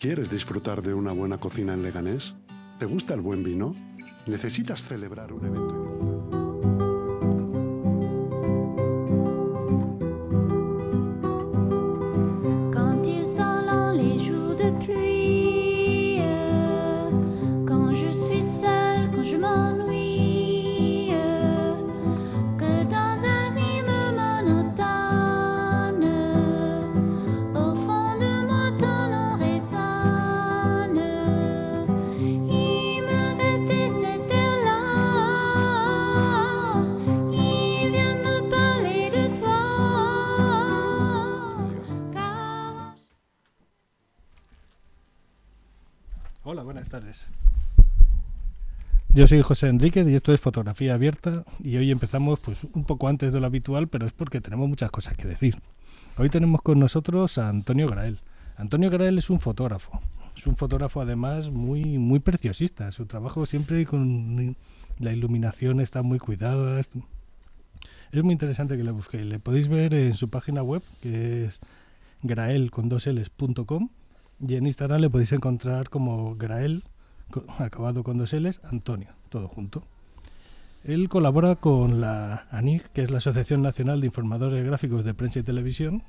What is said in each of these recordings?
¿Quieres disfrutar de una buena cocina en Leganés? ¿Te gusta el buen vino? ¿Necesitas celebrar un evento Yo soy José Enrique y esto es Fotografía Abierta y hoy empezamos pues un poco antes de lo habitual, pero es porque tenemos muchas cosas que decir. Hoy tenemos con nosotros a Antonio Grael. Antonio Grael es un fotógrafo. Es un fotógrafo además muy muy preciosista. Su trabajo siempre con la iluminación está muy cuidada. Es muy interesante que le busquéis. Le podéis ver en su página web que es grael.com y en Instagram le podéis encontrar como Grael, acabado con dos L's, Antonio, todo junto. Él colabora con la ANIG, que es la Asociación Nacional de Informadores Gráficos de Prensa y Televisión,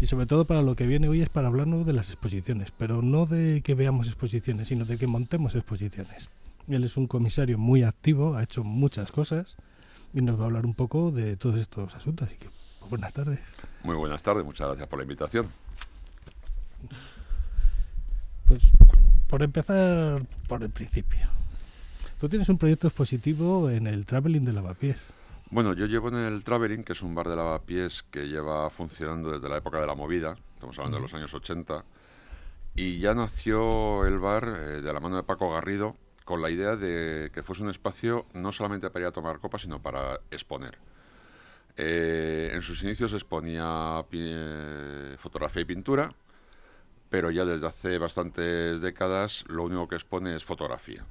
y sobre todo para lo que viene hoy es para hablarnos de las exposiciones, pero no de que veamos exposiciones, sino de que montemos exposiciones. Él es un comisario muy activo, ha hecho muchas cosas y nos va a hablar un poco de todos estos asuntos. Así que, pues, buenas tardes. Muy buenas tardes, muchas gracias por la invitación. Pues por empezar por el principio. Tú tienes un proyecto expositivo en el Traveling de Lavapiés. Bueno, yo llevo en el Traveling, que es un bar de lavapiés que lleva funcionando desde la época de la movida, estamos hablando de los años 80, y ya nació el bar eh, de la mano de Paco Garrido con la idea de que fuese un espacio no solamente para ir a tomar copas, sino para exponer. Eh, en sus inicios exponía eh, fotografía y pintura, pero ya desde hace bastantes décadas lo único que expone es fotografía,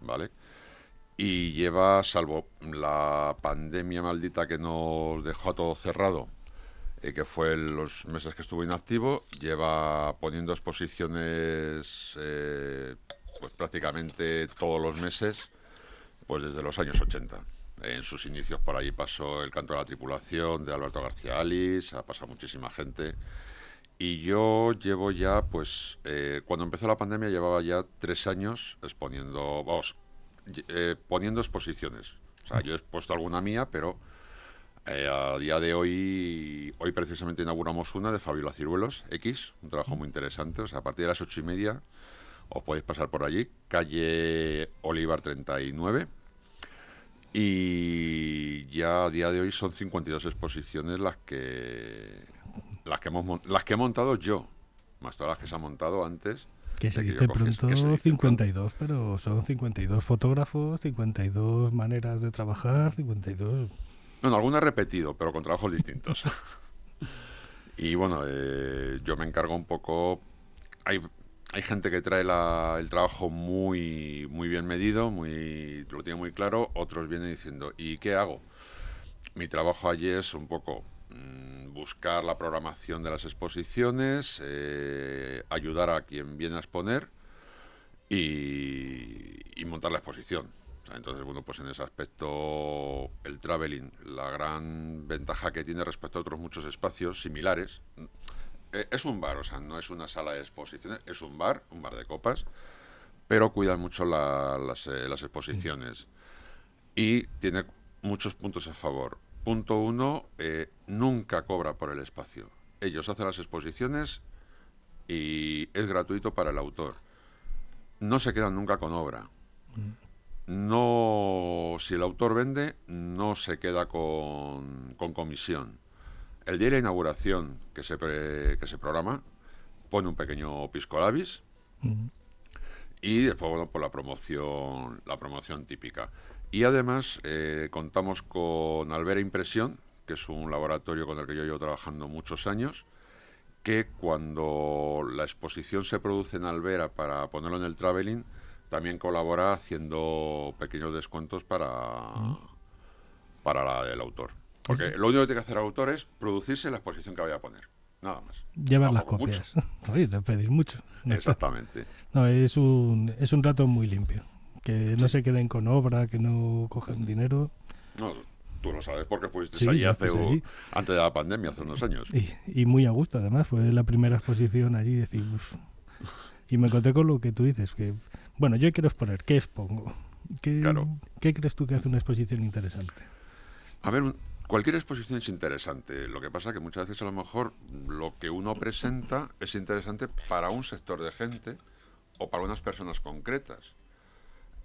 ¿vale? Y lleva, salvo la pandemia maldita que nos dejó todo cerrado, eh, que fue los meses que estuvo inactivo, lleva poniendo exposiciones eh, pues prácticamente todos los meses, pues desde los años 80. En sus inicios por ahí pasó el canto de la tripulación de Alberto García Alice, ha pasado muchísima gente. Y yo llevo ya, pues, eh, cuando empezó la pandemia llevaba ya tres años exponiendo, vamos, eh, poniendo exposiciones. O sea, yo he expuesto alguna mía, pero eh, a día de hoy, hoy precisamente inauguramos una de Fabiola Ciruelos, X, un trabajo muy interesante. O sea, a partir de las ocho y media os podéis pasar por allí, calle Olivar 39. Y ya a día de hoy son 52 exposiciones las que las que hemos las que he montado yo, más todas las que se han montado antes. Que se que dice cogiese- pronto que se dice 52, pero son 52 fotógrafos, 52 maneras de trabajar, 52... Bueno, alguna he repetido, pero con trabajos distintos. y bueno, eh, yo me encargo un poco. Hay, hay gente que trae la- el trabajo muy, muy bien medido, muy, lo tiene muy claro. Otros vienen diciendo, ¿y qué hago? Mi trabajo allí es un poco buscar la programación de las exposiciones, eh, ayudar a quien viene a exponer y, y montar la exposición. O sea, Entonces, bueno, pues en ese aspecto el traveling, la gran ventaja que tiene respecto a otros muchos espacios similares, eh, es un bar, o sea, no es una sala de exposiciones, es un bar, un bar de copas, pero cuidan mucho la- las, eh, las exposiciones y tiene muchos puntos a favor. Punto uno, eh, nunca cobra por el espacio. Ellos hacen las exposiciones y es gratuito para el autor. No se quedan nunca con obra. No, si el autor vende, no se queda con, con comisión. El día de la inauguración que se, pre- que se programa pone un pequeño pisco labis Mm. y después bueno por la promoción la promoción típica y además eh, contamos con Albera Impresión que es un laboratorio con el que yo llevo trabajando muchos años que cuando la exposición se produce en Albera para ponerlo en el traveling también colabora haciendo pequeños descuentos para para la- el autor porque lo único que tiene que hacer el autor es producirse la exposición que vaya a poner nada más. Llevar las copias. Oye, no pedir mucho. Exactamente. no, es un, es un rato muy limpio. Que no se queden con obra, que no cojan dinero. No, tú lo sabes porque fuiste Sí, allí hace, allí. antes de la pandemia, hace unos años. Y, y muy a gusto, además. Fue la primera exposición allí. Decir, "Uf". Y me encontré con lo que tú dices. que Bueno, yo quiero exponer. ¿Qué expongo? ¿Qué, Claro. ¿Qué crees tú que hace una exposición interesante? A ver, cualquier exposición es interesante. Lo que pasa que muchas veces a lo mejor lo que uno presenta es interesante para un sector de gente o para unas personas concretas.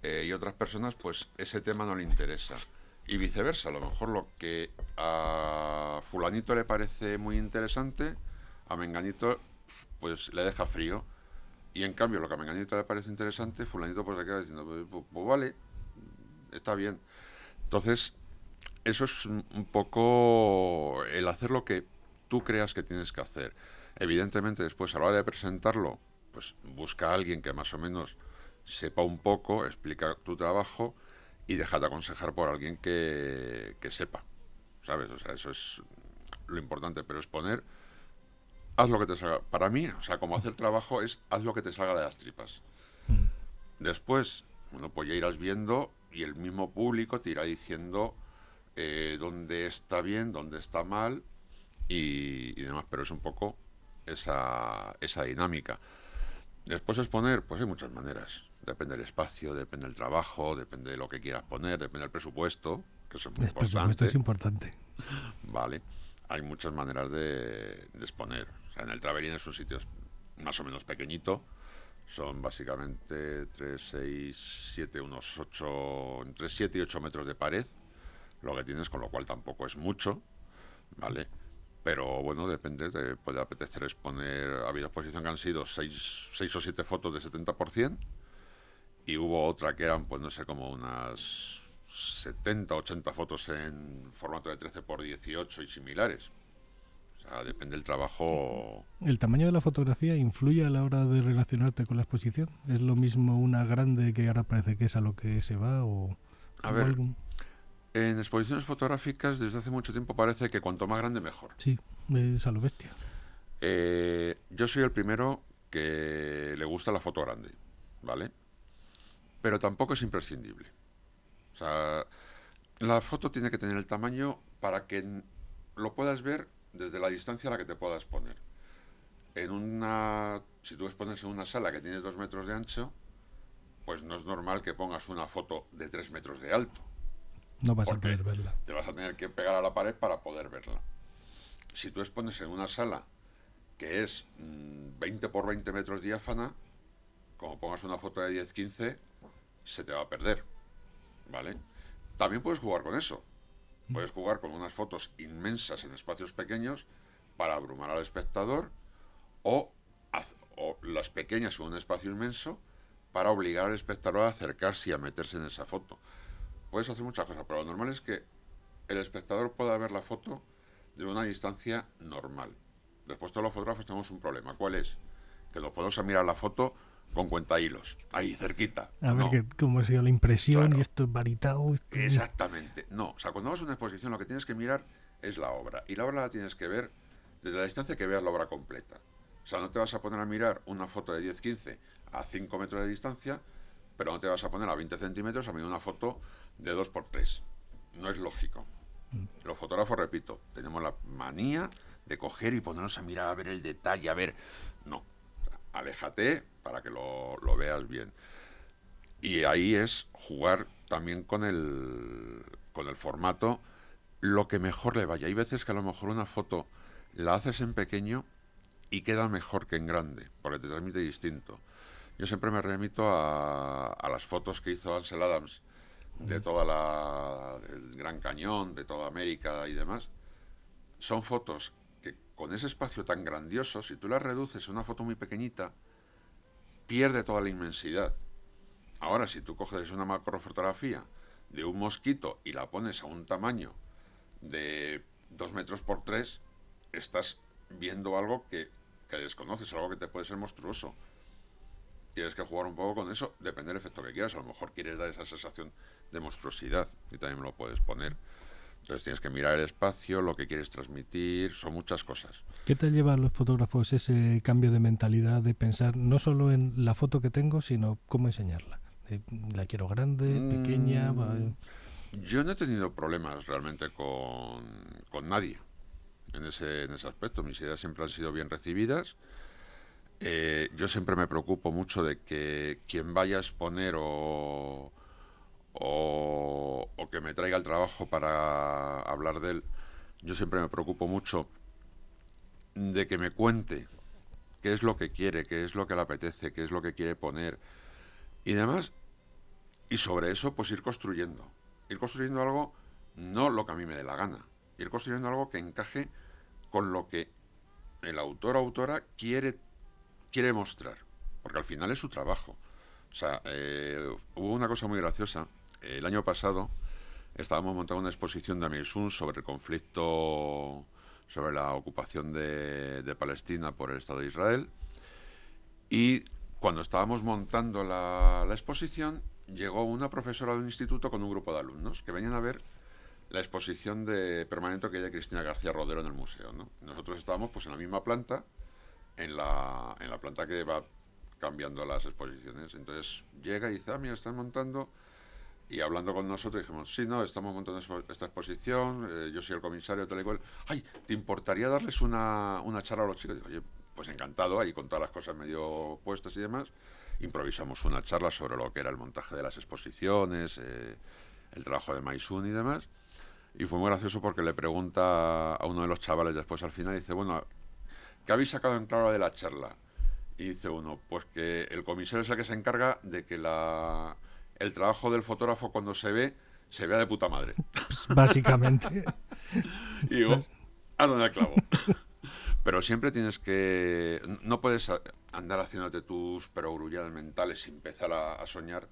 Eh, y otras personas, pues ese tema no le interesa. Y viceversa, a lo mejor lo que a fulanito le parece muy interesante, a menganito pues le deja frío. Y en cambio, lo que a menganito le parece interesante, fulanito pues le queda diciendo, pues, pues- pues vale, está bien. Entonces, eso es un poco el hacer lo que tú creas que tienes que hacer. Evidentemente, después a la hora de presentarlo, pues busca a alguien que más o menos sepa un poco, explica tu trabajo y déjate aconsejar por alguien que, que sepa. ¿Sabes? O sea, eso es lo importante. Pero exponer, haz lo que te salga. Para mí, o sea, como hacer trabajo es haz lo que te salga de las tripas. Después, bueno, pues ya irás viendo y el mismo público te irá diciendo eh, dónde está bien, dónde está mal y, y demás, pero es un poco esa, esa dinámica. Después exponer, pues hay muchas maneras. Depende del espacio, depende del trabajo, depende de lo que quieras poner, depende del presupuesto, que eso es muy El presupuesto importante. es importante. Vale. Hay muchas maneras de, de exponer. O sea, en el Traverín es un sitio más o menos pequeñito. Son básicamente 3, 6, 7, unos 8, entre 7 y 8 metros de pared. Lo que tienes, con lo cual tampoco es mucho. ¿Vale? Pero bueno, depende, te puede apetecer exponer. Ha habido exposición que han sido 6, 6 o 7 fotos de 70%. Y hubo otra que eran, pues no sé, como unas 70, 80 fotos en formato de 13 por 18 y similares. O sea, depende del trabajo. ¿El tamaño de la fotografía influye a la hora de relacionarte con la exposición? ¿Es lo mismo una grande que ahora parece que es a lo que se va o, A ver. En exposiciones fotográficas, desde hace mucho tiempo parece que cuanto más grande, mejor. Sí, es a lo bestia. Eh, yo soy el primero que le gusta la foto grande, ¿vale? Pero tampoco es imprescindible. O sea, la foto tiene que tener el tamaño para que lo puedas ver desde la distancia a la que te puedas poner. En una, si tú expones en una sala que tienes dos metros de ancho, pues no es normal que pongas una foto de tres metros de alto. No vas a poder verla. te vas a tener que pegar a la pared para poder verla. Si tú expones en una sala que es mm, 20 por 20 metros diáfana, como pongas una foto de 10-15, se te va a perder. ¿Vale? También puedes jugar con eso. Puedes jugar con unas fotos inmensas en espacios pequeños para abrumar al espectador o, haz- o las pequeñas en un espacio inmenso para obligar al espectador a acercarse y a meterse en esa foto puedes hacer muchas cosas, pero lo normal es que el espectador pueda ver la foto de una distancia normal. Después todos los fotógrafos tenemos un problema. ¿Cuál es? Que nos podemos mirar la foto con cuenta hilos, ahí, cerquita. A ver No, que, cómo ha sido la impresión Claro. y esto es varitado. esto- Exactamente. No, o sea, cuando vas a una exposición lo que tienes que mirar es la obra. Y la obra la tienes que ver desde la distancia que veas la obra completa. O sea, no te vas a poner a mirar una foto de 10-15 a 5 metros de distancia, pero no te vas a poner a 20 centímetros a mirar una foto de 2 por 3 No es lógico. Los fotógrafos, repito, tenemos la manía de coger y ponernos a mirar a ver el detalle, a ver. No. Aléjate para que lo, lo veas bien. Y ahí es jugar también con el, con el formato lo que mejor le vaya. Hay veces que a lo mejor una foto la haces en pequeño y queda mejor que en grande, porque te transmite distinto. Yo siempre me remito a, a las fotos que hizo Ansel Adams de toda la Gran Cañón, de toda América y demás. Son fotos que con ese espacio tan grandioso, si tú las reduces a una foto muy pequeñita, pierde toda la inmensidad. Ahora, si tú coges una macrofotografía de un mosquito y la pones a un tamaño de 2 metros por 3, estás viendo algo que, que desconoces, algo que te puede ser monstruoso. Tienes que jugar un poco con eso, depende del efecto que quieras. A lo mejor quieres dar esa sensación de monstruosidad y también lo puedes poner. Entonces tienes que mirar el espacio, lo que quieres transmitir, son muchas cosas. ¿Qué te lleva a los fotógrafos ese cambio de mentalidad de pensar no solo en la foto que tengo, sino cómo enseñarla? ¿La quiero grande, pequeña? Mm, va- Yo no he tenido problemas realmente con, con nadie en ese, en ese aspecto. Mis ideas siempre han sido bien recibidas. Eh, yo siempre me preocupo mucho de que quien vaya a exponer o, o, o que me traiga el trabajo para hablar de él, yo siempre me preocupo mucho de que me cuente qué es lo que quiere, qué es lo que le apetece, qué es lo que quiere poner y demás. Y sobre eso, pues ir construyendo. Ir construyendo algo, no lo que a mí me dé la gana. Ir construyendo algo que encaje con lo que el autor o autora quiere, quiere mostrar. Porque al final es su trabajo. O sea, eh, hubo una cosa muy graciosa. El año pasado estábamos montando una exposición de Ameisun sobre el conflicto, sobre la ocupación de, de Palestina por el Estado de Israel. Y cuando estábamos montando la, la exposición, llegó una profesora de un instituto con un grupo de alumnos que venían a ver la exposición de permanente que hay de Cristina García Rodero en el museo. ¿no? Nosotros estábamos pues en la misma planta, en la, en la planta que va cambiando las exposiciones. Entonces llega y dice, ah, mira, están montando... Y hablando con nosotros dijimos, sí, no, estamos montando esta exposición, eh, yo soy el comisario, tal y cual. Ay, ¿te importaría darles una, una charla a los chicos? Digo, oye, pues encantado, ahí con todas las cosas medio puestas y demás. Improvisamos una charla sobre lo que era el montaje de las exposiciones, eh, el trabajo de Maisun y demás. Y fue muy gracioso porque le pregunta a uno de los chavales después al final, dice, bueno, ¿qué habéis sacado en claro de la charla? Y dice uno, pues que el comisario es el que se encarga de que la, el trabajo del fotógrafo cuando se ve, se vea de puta madre. Pues, básicamente. Y digo, ¿a dónde el clavo? Pero siempre tienes que... No puedes andar haciéndote tus perogrulladas mentales y empezar a, a soñar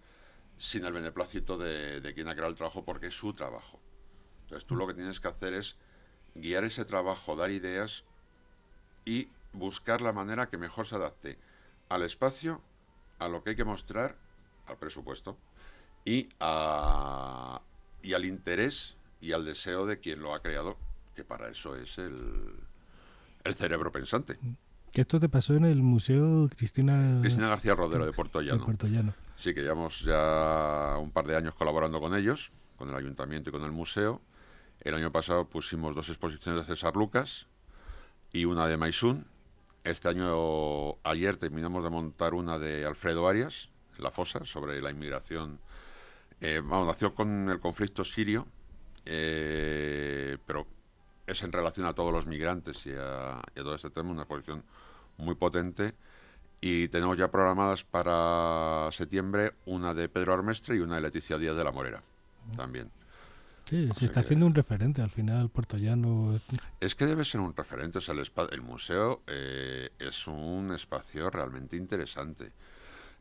sin el beneplácito de, de quien ha creado el trabajo porque es su trabajo. Entonces tú lo que tienes que hacer es guiar ese trabajo, dar ideas y buscar la manera que mejor se adapte al espacio, a lo que hay que mostrar, al presupuesto y, a, y al interés y al deseo de quien lo ha creado, que para eso es el, el cerebro pensante. Que esto te pasó en el Museo Cristina, Cristina García Rodero de Puerto de Llano. Puerto Llano. Sí, que llevamos ya un par de años colaborando con ellos, con el ayuntamiento y con el museo. El año pasado pusimos dos exposiciones de César Lucas y una de Maisun. Este año, ayer terminamos de montar una de Alfredo Arias, la fosa, sobre la inmigración. Eh, nació con el conflicto sirio, eh, pero es en relación a todos los migrantes y a, todo este tema, una exposición muy potente. Y tenemos ya programadas para septiembre una de Pedro Armestre y una de Leticia Díaz de la Morera, también. Sí, se está que- haciendo un referente al final, Puerto Llano. es- que debe ser un referente, o sea, el, el museo eh, es un espacio realmente interesante.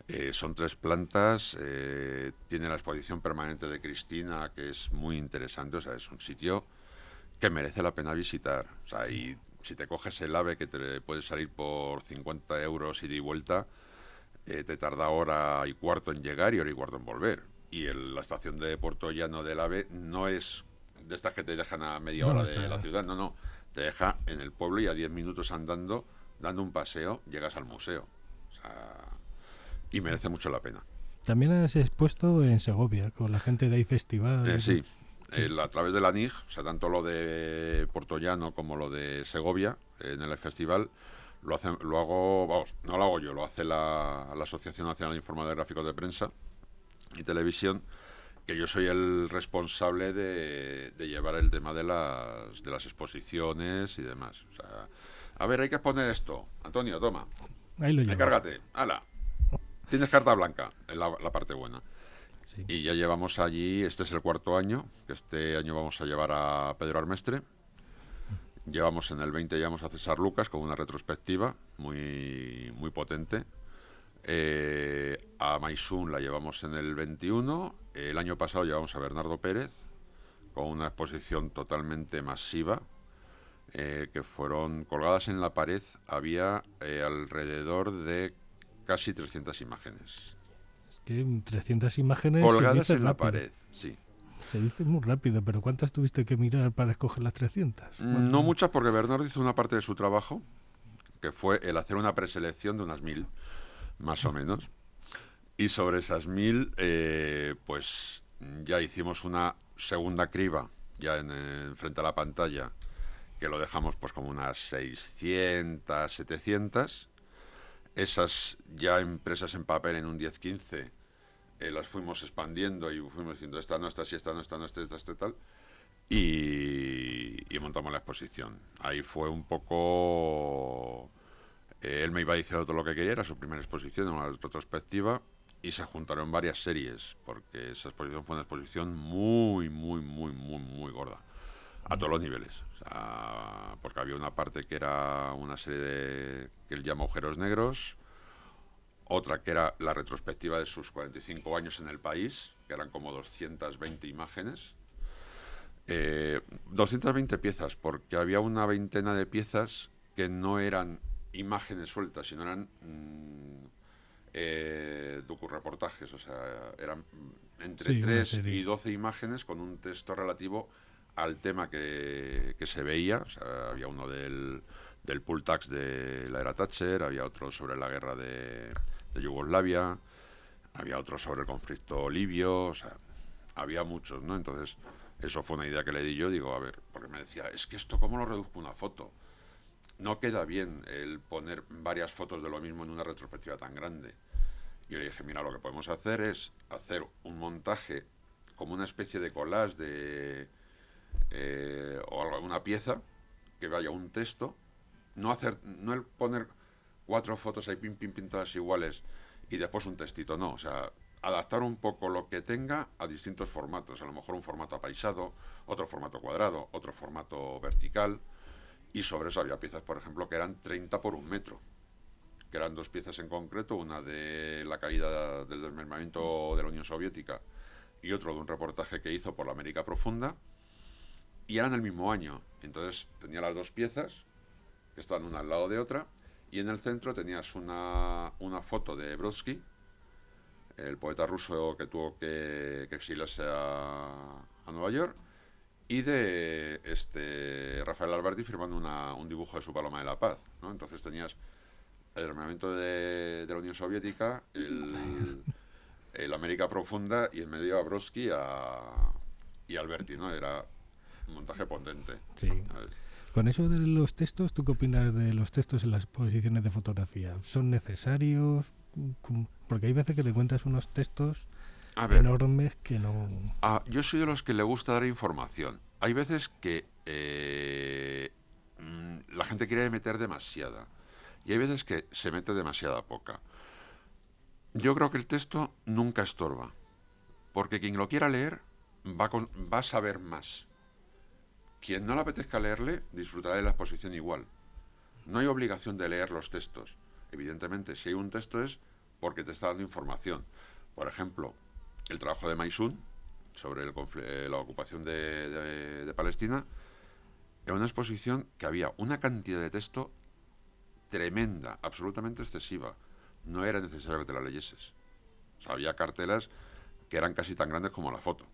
Eh, son tres plantas, eh, tiene la exposición permanente de Cristina, que es muy interesante, o sea, es un sitio que merece la pena visitar. O sea, y si te coges el AVE que te puede salir por 50 euros ida y vuelta, eh, te tarda hora y cuarto en llegar y hora y cuarto en volver. Y el- la estación de Puerto Llano del AVE no es de estas que te dejan a media No, hora de la ciudad, no, no. Te deja en el pueblo y a 10 minutos andando, dando un paseo, llegas al museo. O sea, y merece mucho la pena. También has expuesto en Segovia con la gente de ahí festival. Eh, sí, el- a través de la NIG, o sea, tanto lo de Puerto Llano como lo de Segovia, eh, en el festival, lo, hacen, lo hago, vamos, no lo hago yo, lo hace la, la Asociación Nacional de Informadores Gráficos de Prensa y Televisión, que yo soy el responsable de, de llevar el tema de las, de las exposiciones y demás. O sea, a ver, hay que exponer esto. Antonio, toma, Ahí lo llevas. encárgate, ala. Tienes carta blanca, en la, la parte buena. Sí. Y ya llevamos allí, este es el cuarto año, que este año vamos a llevar a Pedro Armestre. Llevamos en el 20, llevamos a César Lucas con una retrospectiva muy, muy potente. Eh, a Maisun la llevamos en el 21. El año pasado llevamos a Bernardo Pérez con una exposición totalmente masiva eh, que fueron colgadas en la pared. Había eh, alrededor de casi 300 imágenes Es que 300 imágenes. colgadas en la pared, sí. Se dice muy rápido, pero ¿cuántas tuviste que mirar para escoger las 300? Mm, No muchas porque Bernardo hizo una parte de su trabajo, que fue el hacer una preselección de unas mil, más o menos. Y sobre esas mil, eh, pues ya hicimos una segunda criba, ya en, en frente a la pantalla, que lo dejamos pues como unas 600, 700. Esas ya impresas en papel en un 10-15, eh, las fuimos expandiendo y fuimos diciendo esta no, esta sí, esta no, esta no, esta, esta, esta, tal. Y montamos la exposición. Ahí fue un poco... eh, él me iba diciendo todo lo que quería, era su primera exposición, una retrospectiva, y se juntaron varias series, porque esa exposición fue una exposición muy, muy, muy, muy, muy gorda. A todos los niveles. Porque había una parte que era una serie de, que él llama Agujeros Negros, otra que era la retrospectiva de sus 45 años en el país, que eran como 220 imágenes. Eh, 220 piezas, porque había una veintena de piezas que no eran imágenes sueltas, sino eran mm, eh, docu-reportajes, o sea, eran entre Sí, una 3 serie. y 12 imágenes con un texto relativo al tema que, que se veía. O sea, había uno del, del pull tax de la era Thatcher, había otro sobre la guerra de, de Yugoslavia, había otro sobre el conflicto libio, o sea, había muchos, ¿no? Entonces, eso fue una idea que le di yo, digo, a ver, porque me decía, es que esto, ¿cómo lo reduzco una foto? No queda bien el poner varias fotos de lo mismo en una retrospectiva tan grande. Y yo le dije, mira, lo que podemos hacer es hacer un montaje como una especie de collage de eh, o alguna pieza que vaya un texto, no hacer, no el poner cuatro fotos ahí pim pim todas iguales y después un textito, no, o sea, adaptar un poco lo que tenga a distintos formatos, a lo mejor un formato apaisado, otro formato cuadrado, otro formato vertical, y sobre eso había piezas, por ejemplo, que eran 30 por un metro, que eran dos piezas en concreto, una de la caída del desmembramiento de la Unión Soviética y otro de un reportaje que hizo por la América Profunda, y eran el mismo año. Entonces tenía las dos piezas, que estaban una al lado de otra, y en el centro tenías una, una foto de Brodsky, el poeta ruso que tuvo que, que exiliarse a, a Nueva York, y de este Rafael Alberti firmando una- un dibujo de su Paloma de la Paz. ¿no? Entonces tenías el armamento de, de la Unión Soviética, el, el América Profunda y en medio a Brodsky a, y Alberti. ¿no? Era un montaje potente. Sí. Con eso de los textos, ¿tú qué opinas de los textos en las exposiciones de fotografía? ¿Son necesarios? Porque hay veces que te encuentras unos textos A ver, enormes que no... Ah, yo soy de los que le gusta dar información. Hay veces que eh, mm, la gente quiere meter demasiada y hay veces que se mete demasiada poca. Yo creo que el texto nunca estorba, porque quien lo quiera leer va, con- va a saber más. Quien no le apetezca leerle disfrutará de la exposición igual. No hay obligación de leer los textos. Evidentemente, si hay un texto es porque te está dando información. Por ejemplo, el trabajo de Maisun sobre el eh, la ocupación de, de- de Palestina era una exposición que había una cantidad de texto tremenda, absolutamente excesiva. No era necesario que te la leyeses. O sea, había cartelas que eran casi tan grandes como la foto.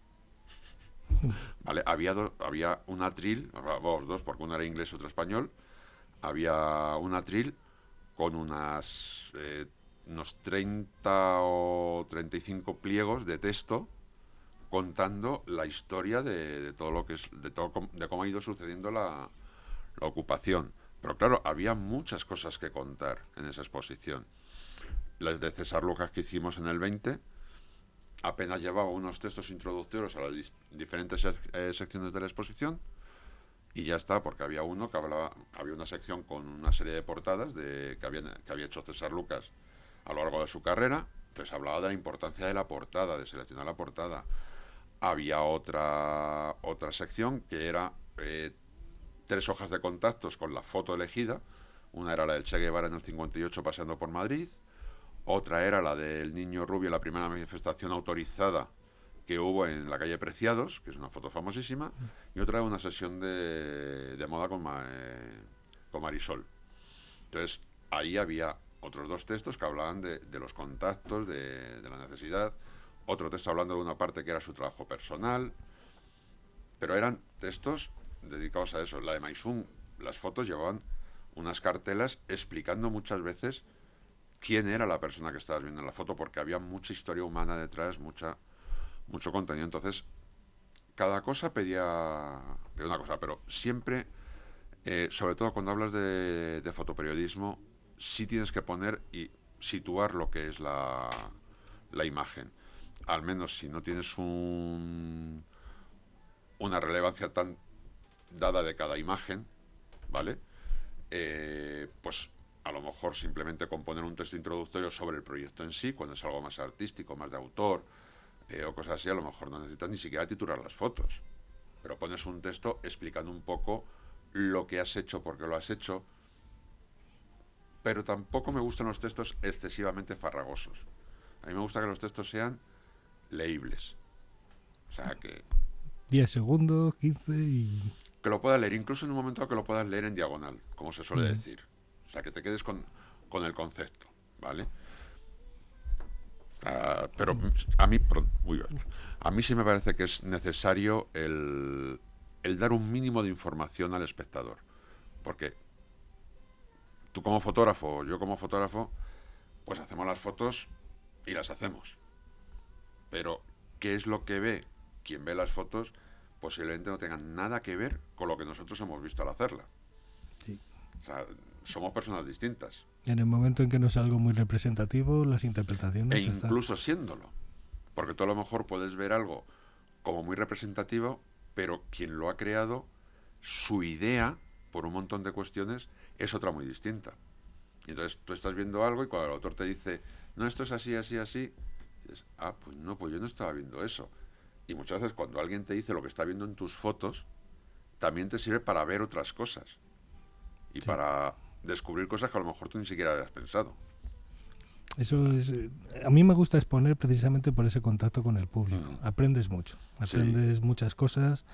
¿Vale? Había, do- había un atril, vamos, dos, porque uno era inglés y otro español. Había un atril con unas, eh, unos 30 o 35 pliegos de texto contando la historia de, de todo lo que es, de, todo, de cómo ha ido sucediendo la, la ocupación. Pero claro, había muchas cosas que contar en esa exposición. Las de César Lucas que hicimos en el 20, apenas llevaba unos textos introductorios a las diferentes eh, secciones de la exposición y ya está, porque había uno que hablaba, había una sección con una serie de portadas de, que, habían- que había hecho César Lucas a lo largo de su carrera. Entonces hablaba de la importancia de la portada, de seleccionar la portada. Había otra, otra sección que era eh, tres hojas de contactos con la foto elegida. Una era la del Che Guevara en el 58 paseando por Madrid. Otra era la del niño rubio, la primera manifestación autorizada que hubo en la calle Preciados, que es una foto famosísima. Y otra era una sesión de, de moda con, eh, con Marisol. Entonces, ahí había otros dos textos que hablaban de, los contactos, de, la necesidad. Otro texto hablando de una parte que era su trabajo personal. pero eran textos dedicados a eso. La de Maisun, las fotos llevaban unas cartelas explicando muchas veces quién era la persona que estabas viendo en la foto, porque había mucha historia humana detrás, mucha, mucho contenido. Entonces, cada cosa pedía, pedía una cosa, pero siempre, eh, sobre todo cuando hablas de fotoperiodismo, sí tienes que poner y situar lo que es la, la imagen. Al menos si no tienes un, una relevancia tan dada de cada imagen, ¿vale? Eh, pues a lo mejor simplemente componer un texto introductorio sobre el proyecto en sí, cuando es algo más artístico, más de autor eh, o cosas así, a lo mejor no necesitas ni siquiera titular las fotos. Pero pones un texto explicando un poco lo que has hecho, por qué lo has hecho. Pero tampoco me gustan los textos excesivamente farragosos. A mí me gusta que los textos sean leíbles. O sea, que, 10 segundos, 15 y... que lo puedas leer, incluso en un momento que lo puedas leer en diagonal, como se suele decir. O sea, que te quedes con, con el concepto, ¿vale? Ah, pero a mí, pro- uy, a mí sí me parece que es necesario el, el dar un mínimo de información al espectador. Porque tú como fotógrafo, yo como fotógrafo, pues hacemos las fotos y las hacemos. Pero, ¿qué es lo que ve quien ve las fotos? Posiblemente no tenga nada que ver con lo que nosotros hemos visto al hacerla. Sí. O sea, somos personas distintas. En el momento en que no es algo muy representativo, las interpretaciones E están... incluso siéndolo. Porque tú a lo mejor puedes ver algo como muy representativo, pero quien lo ha creado, su idea, por un montón de cuestiones, es otra muy distinta. Y entonces tú estás viendo algo y cuando el autor te dice, no, esto es así, así, así, dices, ah, pues no, pues yo no estaba viendo eso. Y muchas veces cuando alguien te dice lo que está viendo en tus fotos, también te sirve para ver otras cosas. Y Sí. para descubrir cosas que a lo mejor tú ni siquiera habías pensado. Eso es... eh, A mí me gusta exponer precisamente por ese contacto con el público. Mm. Aprendes mucho. Aprendes muchas cosas,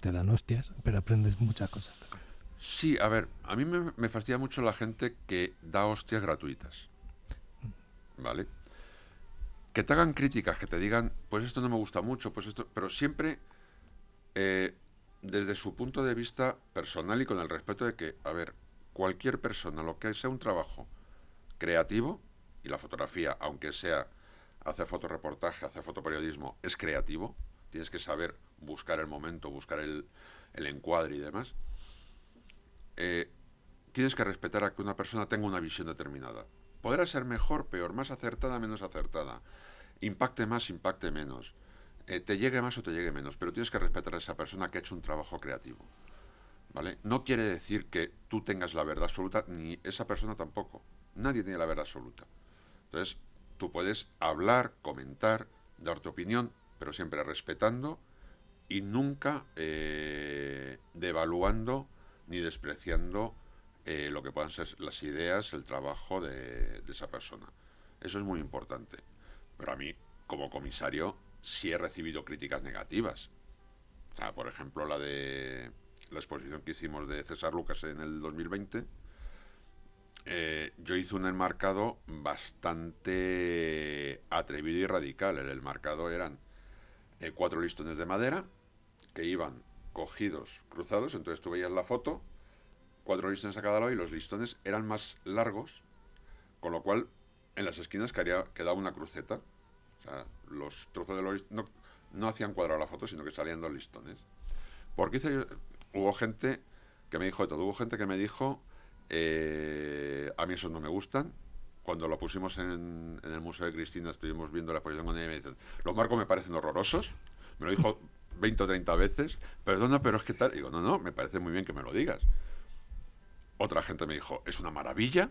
te dan hostias, pero aprendes muchas cosas. también. Sí, a ver, a mí me, me fastidia mucho la gente que da hostias gratuitas. ¿Vale? Que te hagan críticas, que te digan, pues esto no me gusta mucho, pues esto, pero siempre eh, desde su punto de vista personal y con el respeto de que, a ver, cualquier persona, lo que sea un trabajo creativo, y la fotografía, aunque sea hacer fotoreportaje, hacer fotoperiodismo, es creativo, tienes que saber buscar el momento, buscar el, el encuadre y demás eh, tienes que respetar a que una persona tenga una visión determinada. Podrá ser mejor, peor, más acertada, menos acertada. Impacte más, impacte menos. Eh, te llegue más o te llegue menos, pero tienes que respetar a esa persona que ha hecho un trabajo creativo. ¿Vale? No quiere decir que tú tengas la verdad absoluta, ni esa persona tampoco. Nadie tiene la verdad absoluta. Entonces, tú puedes hablar, comentar, dar tu opinión, pero siempre respetando y nunca eh, devaluando ni despreciando eh, lo que puedan ser las ideas, el trabajo de, esa persona. Eso es muy importante. Pero a mí, como comisario, sí he recibido críticas negativas. O sea, por ejemplo, la de la exposición que hicimos de César Lucas en el 2020. eh, yo hice un enmarcado bastante atrevido y radical. El enmarcado eran eh, cuatro listones de madera que iban cogidos, cruzados, entonces tú veías la foto, cuatro listones a cada lado y los listones eran más largos, con lo cual en las esquinas quedaba una cruceta. O sea, los trozos de los no, no hacían cuadrado la foto, sino que salían dos listones. Porque hice hubo gente que me dijo de todo, hubo gente que me dijo, eh, a mí esos no me gustan. Cuando lo pusimos en, en el Museo de Cristina, estuvimos viendo la exposición con ella y me dicen, los marcos me parecen horrorosos. Me lo dijo 20 o 30 veces. Perdona, pero es que tal. Digo, no, no, me parece muy bien que me lo digas. Otra gente me dijo, es una maravilla.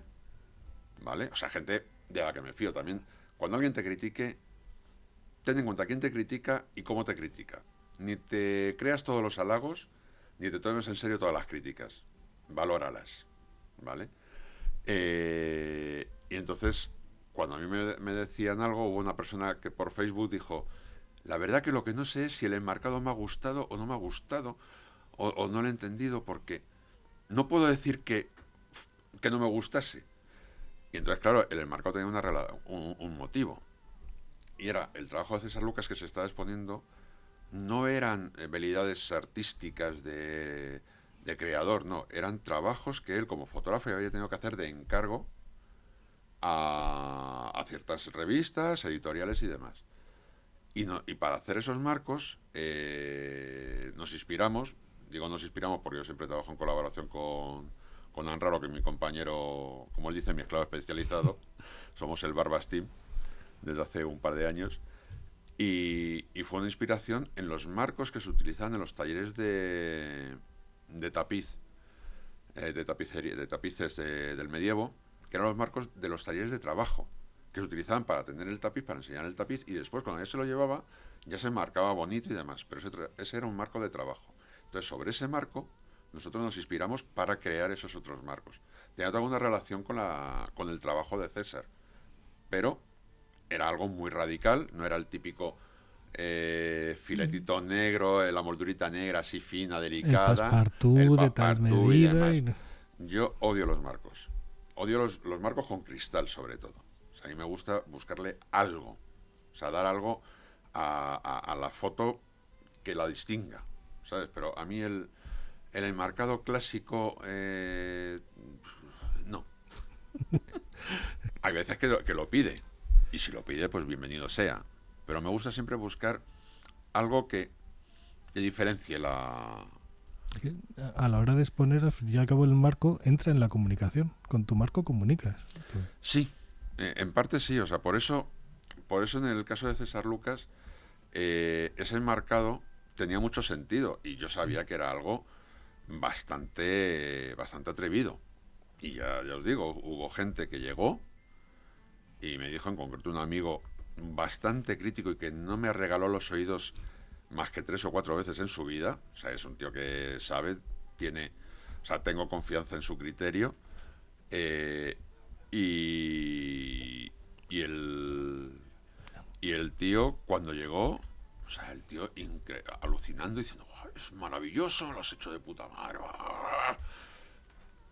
¿Vale? O sea, gente de la que me fío también. Cuando alguien te critique, ten en cuenta quién te critica y cómo te critica. Ni te creas todos los halagos, ni te tomes en serio todas las críticas. Valóralas. ¿Vale? Eh, y entonces, cuando a mí me, me decían algo, hubo una persona que por Facebook dijo, la verdad que lo que no sé es si el enmarcado me ha gustado o no me ha gustado, o, no lo he entendido, porque no puedo decir que, que no me gustase. Y entonces, claro, el enmarcado tenía una, un, un motivo. Y era el trabajo de César Lucas que se estaba exponiendo no eran habilidades artísticas de, de creador, no, eran trabajos que él como fotógrafo había tenido que hacer de encargo a, a ciertas revistas, editoriales y demás. Y, no- y para hacer esos marcos eh, nos inspiramos, digo nos inspiramos porque yo siempre trabajo en colaboración con, con Anraro, que es mi compañero, como él dice, mi esclavo especializado, somos el Barbas Team desde hace un par de años. Y, y fue una inspiración en los marcos que se utilizan en los talleres de, de tapiz, eh, de tapicería, de tapices de- del medievo, que eran los marcos de los talleres de trabajo, que se utilizaban para tener el tapiz, para enseñar el tapiz, y después cuando ya se lo llevaba, ya se marcaba bonito y demás, pero ese, era un marco de trabajo. Entonces, sobre ese marco, nosotros nos inspiramos para crear esos otros marcos. Tenía alguna relación con, la, con el trabajo de César, pero era algo muy radical, no era el típico eh, filetito negro, eh, la moldurita negra así fina, El delicada. passepartout el de tal passepartout y medida. demás. y- Yo odio los marcos. Odio los, los marcos con cristal, sobre todo. A mí me gusta buscarle algo. O sea, dar algo a, a- a la foto que la distinga. ¿Sabes? Pero a mí el, el enmarcado clásico. eh, no. Hay veces que lo, que lo pide. Y si lo pide, pues bienvenido sea. Pero me gusta siempre buscar algo que, que diferencie la, A la hora de exponer, al fin y al cabo, el marco entra en la comunicación. Con tu marco comunicas. Sí, en parte sí, o sea, por eso, por eso en el caso de César Lucas, eh, ese enmarcado tenía mucho sentido y yo sabía que era algo bastante, bastante atrevido. Y ya, ya os digo, hubo gente que llegó y me dijo en concreto un amigo bastante crítico y que no me regaló los oídos más que tres o cuatro veces en su vida. O sea, es un tío que sabe, tiene, o sea, tengo confianza en su criterio. Eh, y, y el y el tío cuando llegó, o sea, el tío incre- alucinando diciendo, "Guau, es maravilloso, lo has hecho de puta madre. ah".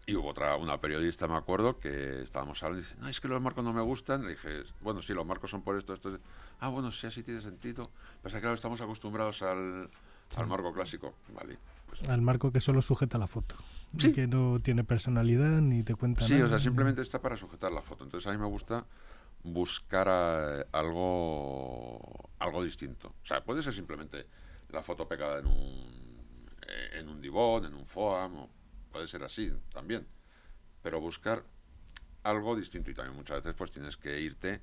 Y hubo otra, una periodista, me acuerdo, que estábamos hablando y dice, no, es que los marcos no me gustan. Le dije, bueno, sí, los marcos son por esto, esto. es-". Ah, bueno, sí, así tiene sentido. Pasa que claro, estamos acostumbrados al, al marco clásico. Vale, pues Al marco que solo sujeta la foto. y Sí. Que no tiene personalidad ni te cuenta Sí, nada. o sea, simplemente está para sujetar la foto. Entonces a mí me gusta buscar eh, algo algo distinto. O sea, puede ser simplemente la foto pegada en un eh, en un divón, en un foam, o puede ser así también. Pero buscar algo distinto y también muchas veces pues tienes que irte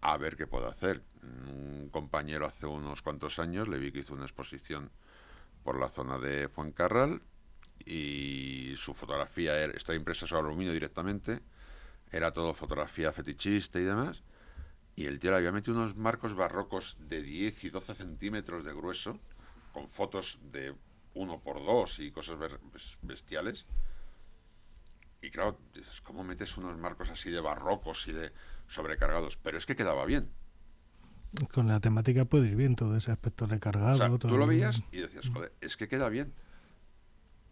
a ver qué puedo hacer. Un compañero hace unos cuantos años le vi que hizo una exposición por la zona de Fuencarral y su fotografía era, está impresa sobre aluminio directamente, era todo fotografía fetichista y demás, y el tío le había metido unos marcos barrocos de 10 y 12 centímetros de grueso, con fotos de 1 por 2 y cosas bes- bestiales. Y claro, dices, ¿cómo metes unos marcos así de barrocos y de sobrecargados? Pero es que quedaba bien. Con la temática puede ir bien todo ese aspecto recargado. O sea, tú lo veías y decías, joder, es que queda bien.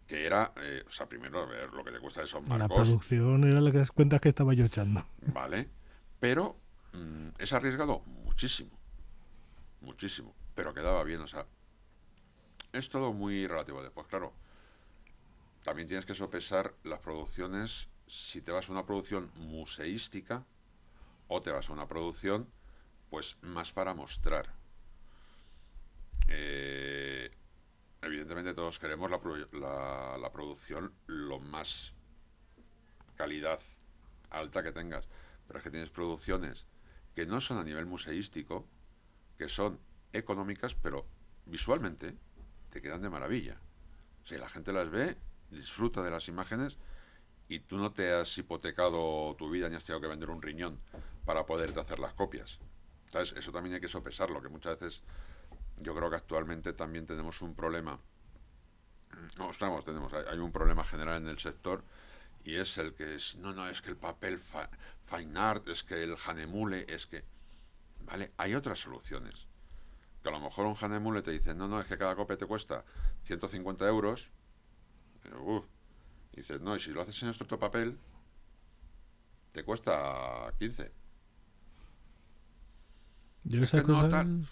Que era, eh, o sea, primero ver lo que te cuesta esos La marcos, producción era la que das cuentas que estaba yo echando. ¿vale? Pero mm, es arriesgado muchísimo, muchísimo, pero quedaba bien, o sea, es todo muy relativo. Después, claro, también tienes que sopesar las producciones, si te vas a una producción museística o te vas a una producción, pues más para mostrar. Eh, evidentemente todos queremos la, la producción lo más calidad alta que tengas, pero es que tienes producciones que no son a nivel museístico, que son económicas, pero visualmente te quedan de maravilla. O sea, la gente las ve, disfruta de las imágenes y tú no te has hipotecado tu vida ni has tenido que vender un riñón para poderte hacer las copias. ¿Sabes? Eso también hay que sopesarlo, que muchas veces yo creo que actualmente también tenemos un problema. No, estamos, tenemos, hay, un problema general en el sector y es el que es, no, no, es que el papel fine art, es que el Hanemule, es que, ¿vale? Hay otras soluciones. Que a lo mejor un Hanemule te dice, no, no, es que cada copia te cuesta 150 euros. Y, uf, y dices, no, y si lo haces en nuestro papel, te cuesta 15. Yo Es esas que no, tal.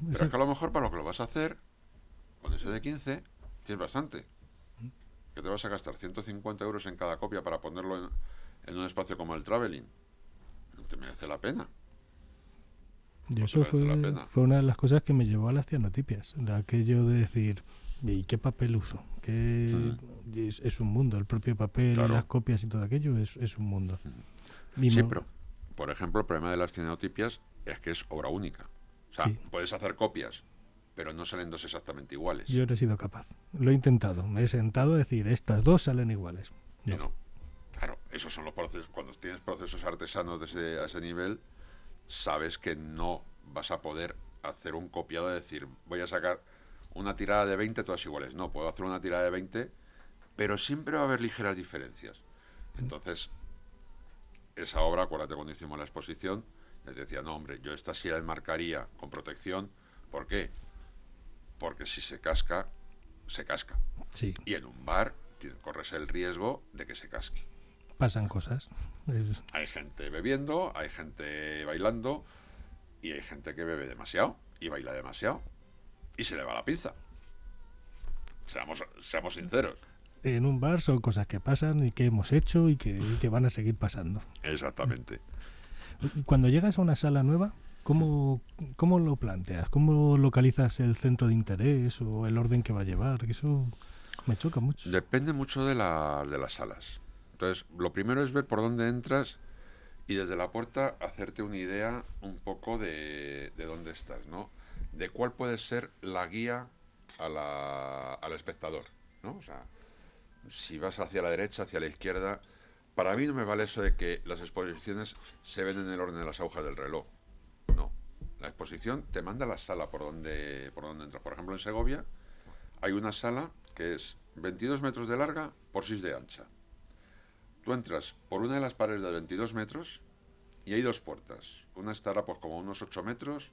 Pero esa- es que a lo mejor para lo que lo vas a hacer, Con ese de 15 tienes bastante. Que te vas a gastar 150 euros en cada copia para ponerlo en, en un espacio como el Traveling. No te merece la pena. Y No eso fue, una de las cosas que me llevó a las cianotipias. Aquello de decir, ¿y qué papel uso? ¿Qué es, es un mundo, el propio papel, Claro. las copias y todo aquello es, es un mundo. Sí, pero, por ejemplo, el problema de las cineotipias es que es obra única. O sea, Sí. puedes hacer copias, pero no salen dos exactamente iguales. Yo no he sido capaz. Lo he intentado. Me he sentado a decir, estas dos salen iguales. No. no. Claro, esos son los procesos. Cuando tienes procesos artesanos de ese, a ese nivel, sabes que no vas a poder hacer un copiado de decir, voy a sacar una tirada de 20 todas iguales. No, puedo hacer una tirada de 20, pero siempre va a haber ligeras diferencias. Entonces, esa obra, acuérdate cuando hicimos la exposición, les decía, no, hombre, yo esta sí la enmarcaría con protección. ¿Por qué? Porque si se casca, se casca. Sí, Y en un bar corres el riesgo de que se casque. pasan cosas. Hay gente bebiendo, hay gente bailando y hay gente que bebe demasiado y baila demasiado y se le va la pinza. Seamos, seamos sinceros. en un bar son cosas que pasan y que hemos hecho y que, y que van a seguir pasando. Exactamente. Cuando llegas a una sala nueva, ¿cómo, ¿cómo lo planteas? ¿Cómo localizas el centro de interés o el orden que va a llevar? Eso me choca mucho. Depende mucho de, la- de las salas. Entonces, lo primero es ver por dónde entras y desde la puerta hacerte una idea un poco de, de dónde estás, ¿no? De cuál puede ser la guía a al espectador, ¿no? O sea, si vas hacia la derecha, hacia la izquierda, para mí no me vale eso de que las exposiciones se ven en el orden de las agujas del reloj. No. La exposición te manda a la sala por donde, por donde entras. Por ejemplo, en Segovia hay una sala que es 22 metros de larga por 6 de ancha. Tú entras por una de las paredes de 22 metros y hay dos puertas. Una estará pues como unos 8 metros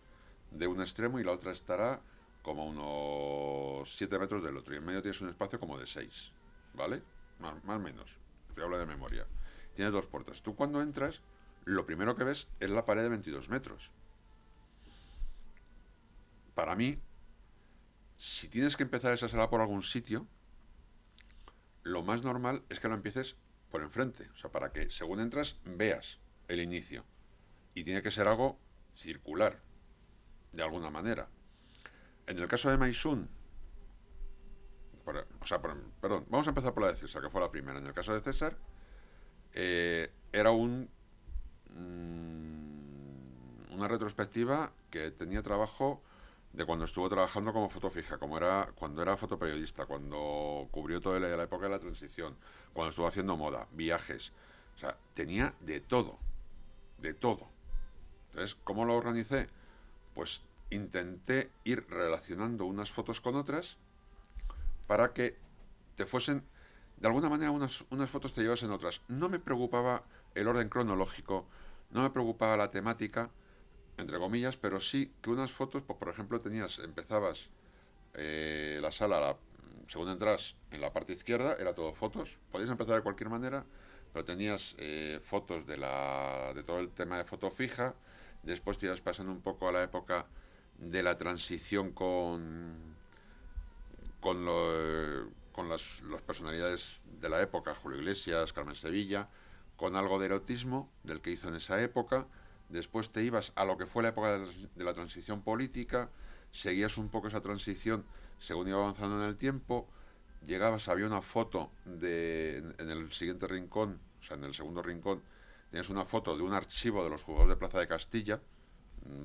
de un extremo y la otra estará como unos 7 metros del otro. Y en medio tienes un espacio como de 6, ¿vale? Más o menos. Te hablo de memoria. Tienes dos puertas. Tú cuando entras, lo primero que ves es la pared de 22 metros. Para mí, si tienes que empezar esa sala por algún sitio, lo más normal es que lo empieces por enfrente. O sea, para que según entras veas el inicio. Y tiene que ser algo circular, de alguna manera. En el caso de Maisun, por- o sea, por- perdón, vamos a empezar por la de César, que fue la primera. En el caso de César, eh, era un mm, una retrospectiva que tenía trabajo de cuando estuvo trabajando como foto fija, como era cuando era fotoperiodista, cuando cubrió toda la, la época de la transición, cuando estuvo haciendo moda, viajes, o sea, tenía de todo, de todo. Entonces, ¿cómo lo organicé? Pues intenté ir relacionando unas fotos con otras para que te fuesen, de alguna manera, unas, unas fotos te llevasen otras. No me preocupaba el orden cronológico, no me preocupaba la temática, entre comillas, pero sí que unas fotos, pues por ejemplo, tenías, empezabas eh, la sala, la, según entras en la parte izquierda, era todo fotos, podías empezar de cualquier manera, pero tenías eh, fotos de, la, de todo el tema de foto fija, después te ibas pasando un poco a la época de la transición con, con, lo- con las, personalidades de la época, Julio Iglesias, Carmen Sevilla, con algo de erotismo del que hizo en esa época, después te ibas a lo que fue la época de la, transición política, seguías un poco esa transición según iba avanzando en el tiempo, llegabas, había una foto de, en, el siguiente rincón, o sea, en el segundo rincón, tenías una foto de un archivo de los jugadores de Plaza de Castilla,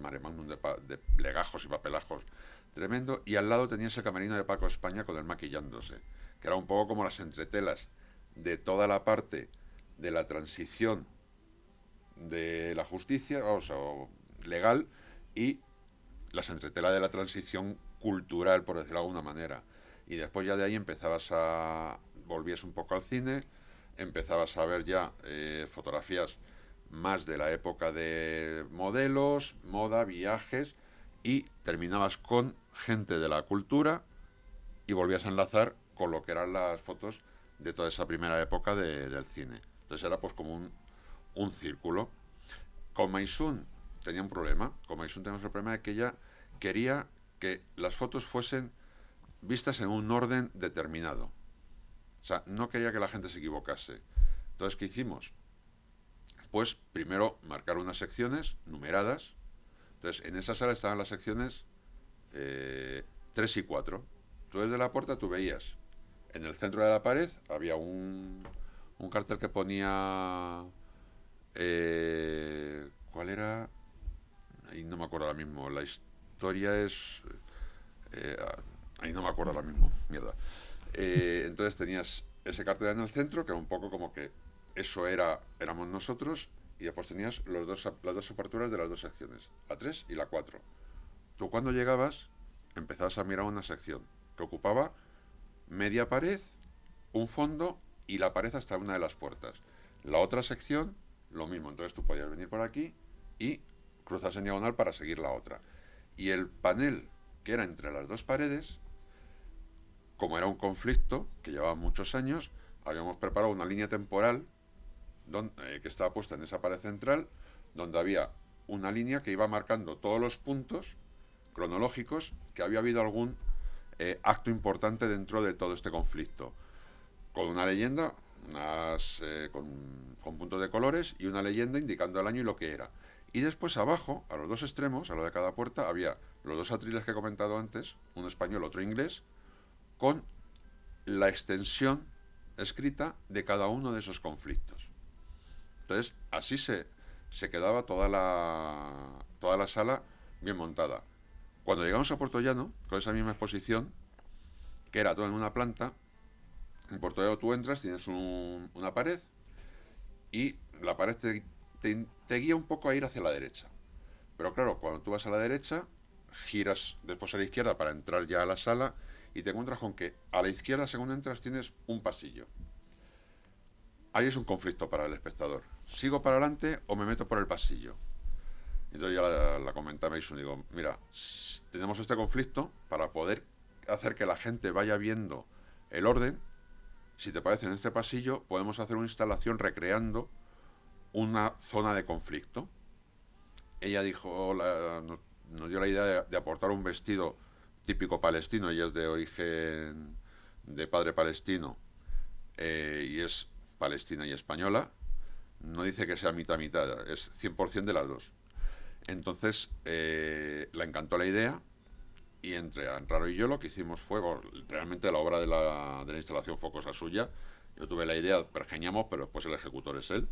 mare magnum de, de legajos y papelajos tremendo, y al lado tenías el camerino de Paco España con el maquillándose, que era un poco como las entretelas de toda la parte de la transición de la justicia, o legal, y las entretelas de la transición cultural, por decirlo de alguna manera. Y después ya de ahí empezabas a... volvías un poco al cine, empezabas a ver ya eh, fotografías más de la época de modelos, moda, viajes, y terminabas con gente de la cultura y volvías a enlazar con lo que eran las fotos de toda esa primera época de- del cine. Entonces era pues como un, un círculo. Con Maisun tenía un problema. Con Maisun teníamos el problema de que ella quería que las fotos fuesen vistas en un orden determinado. O sea, no quería que la gente se equivocase. Entonces, ¿qué hicimos? Pues primero marcar unas secciones numeradas. Entonces, en esa sala estaban las secciones 3 y 4. Tú desde la puerta tú veías, en el centro de la pared había un, un cartel que ponía... eh, ¿Cuál era? Ahí no me acuerdo ahora mismo. La historia es... eh, ahí no me acuerdo ahora mismo. Mierda. Eh, entonces tenías ese cartel en el centro, que era un poco como que eso era éramos nosotros, y después tenías los dos, las dos aperturas de las dos secciones, la 3 y la 4. Tú cuando llegabas empezabas a mirar una sección que ocupaba media pared, un fondo y la pared hasta una de las puertas. La otra sección, lo mismo. Entonces tú podías venir por aquí y cruzas en diagonal para seguir la otra. Y el panel que era entre las dos paredes, como era un conflicto que llevaba muchos años, habíamos preparado una línea temporal eh, que estaba puesta en esa pared central, donde había una línea que iba marcando todos los puntos cronológicos que había habido algún eh, acto importante dentro de todo este conflicto. Con una leyenda, eh, con, con puntos de colores y una leyenda indicando el año y lo que era. Y después abajo, a los dos extremos, a lo de cada puerta, había los dos atriles que he comentado antes, uno español, otro inglés, con la extensión escrita de cada uno de esos conflictos. Entonces, así se, se quedaba toda la, toda la sala bien montada. Cuando llegamos a Puerto Llano, con esa misma exposición, que era toda en una planta, en Puerto Llano tú entras, tienes un- una pared y la pared te, te- te guía un poco a ir hacia la derecha. Pero claro, cuando tú vas a la derecha, giras después a la izquierda para entrar ya a la sala y te encuentras con que a la izquierda, según entras, tienes un pasillo. Ahí es un conflicto para el espectador. ¿Sigo para adelante o me meto por el pasillo? Entonces ya la, la comenté a digo, mira, tenemos este conflicto para poder hacer que la gente vaya viendo el orden. Si te parece, en este pasillo podemos hacer una instalación recreando una zona de conflicto. Ella dijo, nos, dio la idea de, de aportar un vestido típico palestino, ella es de origen de padre palestino eh, y es palestina y española. No dice que sea mitad mitad, es 100% de las dos. Entonces, eh, le encantó la idea y entre Anraro y yo lo que hicimos fue, realmente la obra de la, de la instalación fue cosa suya. Yo tuve la idea, pergeñamos, pero después el ejecutor es él.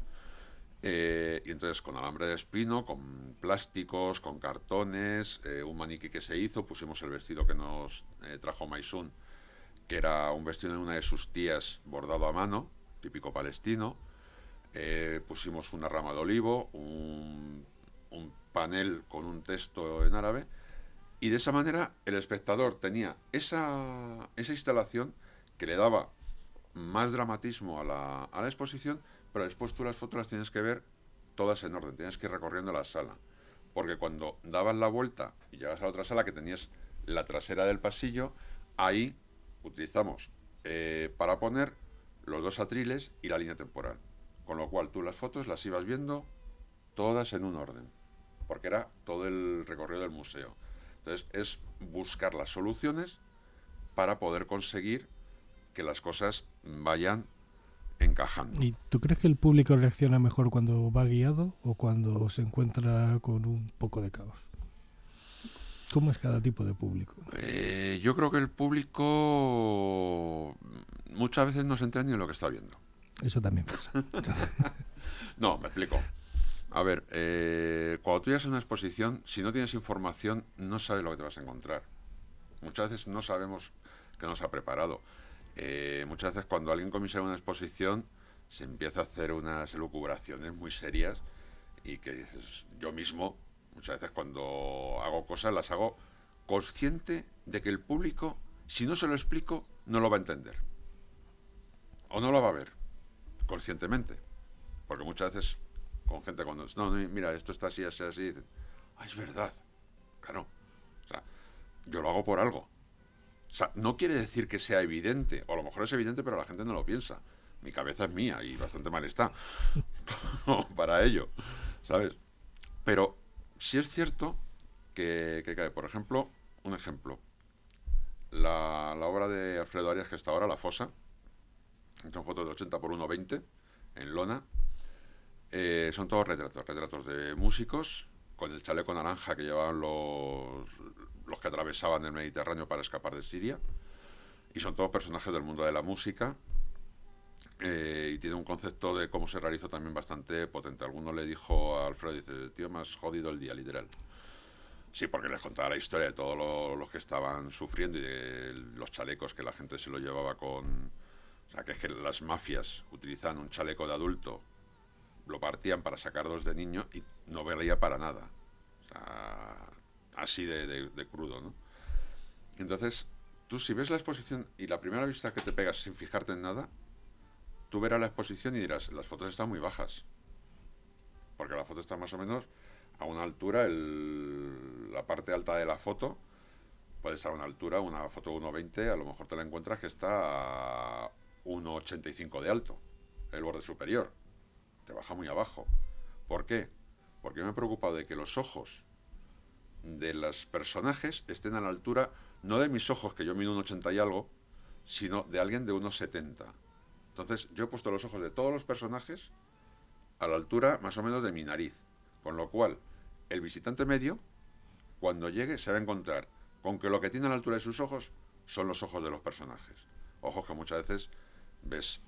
Eh, y entonces con alambre de espino, con plásticos, con cartones, eh, un maniquí que se hizo, pusimos el vestido que nos eh, trajo Maisun, que era un vestido de una de sus tías bordado a mano, típico palestino. Eh, pusimos una rama de olivo, un, panel con un texto en árabe, y de esa manera el espectador tenía esa, esa instalación que le daba más dramatismo a la, a la exposición, pero después tú las fotos las tienes que ver todas en orden, tienes que ir recorriendo la sala. Porque cuando dabas la vuelta y llegas a la otra sala que tenías la trasera del pasillo, ahí utilizamos eh, para poner los dos atriles y la línea temporal. Con lo cual tú las fotos las ibas viendo todas en un orden, porque era todo el recorrido del museo. Entonces es buscar las soluciones para poder conseguir que las cosas vayan encajando. ¿Y tú crees que el público reacciona mejor cuando va guiado o cuando se encuentra con un poco de caos? ¿Cómo es cada tipo de público? Eh, yo creo que el público muchas veces no se entera ni en lo que está viendo. Eso también pasa. No, me explico. A ver, eh, cuando tú llegas a una exposición, si no tienes información, no sabes lo que te vas a encontrar. Muchas veces no sabemos que nos ha preparado. Eh, muchas veces cuando alguien comienza una exposición, se empieza a hacer unas elucubraciones muy serias y que dices, yo mismo, muchas veces cuando hago cosas, las hago consciente de que el público, si no se lo explico, no lo va a entender. O no lo va a ver, conscientemente. Porque muchas veces con gente cuando no, no, mira, esto está así, así, así, dicen, ah, es verdad. Claro. O sea, yo lo hago por algo. O sea, no quiere decir que sea evidente, o a lo mejor es evidente, pero la gente no lo piensa. Mi cabeza es mía y bastante mal está para ello, ¿sabes? Pero sí es cierto que, que, por ejemplo, un ejemplo, La, la obra de Alfredo Arias que está ahora, La Fosa, son fotos de 80 por 1,20 en lona. Eh, son todos retratos, retratos de músicos con el chaleco naranja que llevaban los, los que atravesaban el Mediterráneo para escapar de Siria. Y son todos personajes del mundo de la música. eh, y tiene un concepto de cómo se realizó también bastante potente. Alguno le dijo a Alfredo, dice, tío más jodido el día, literal. Sí, porque les contaba la historia de todos lo- los que estaban sufriendo y de los chalecos que la gente se lo llevaba con... Sea, que es que las mafias utilizaban un chaleco de adulto, lo partían para sacar dos de niño y no valía para nada. O sea, así de, crudo, ¿no? Entonces, tú si ves la exposición y la primera vista que te pegas sin fijarte en nada, tú verás la exposición y dirás, las fotos están muy bajas. Porque la foto está más o menos a una altura, la parte alta de la foto puede estar a una altura, una foto 1,20, a lo mejor te la encuentras que está a 1,85 de alto, el borde superior. Te baja muy abajo. ¿Por qué? Porque me he preocupado de que los ojos de los personajes estén a la altura, no de mis ojos, que yo mido un 80 y algo, sino de alguien de unos 70. Entonces, yo he puesto los ojos de todos los personajes a la altura más o menos de mi nariz. Con lo cual, el visitante medio, cuando llegue, se va a encontrar con que lo que tiene a la altura de sus ojos son los ojos de los personajes. Ojos que muchas veces ves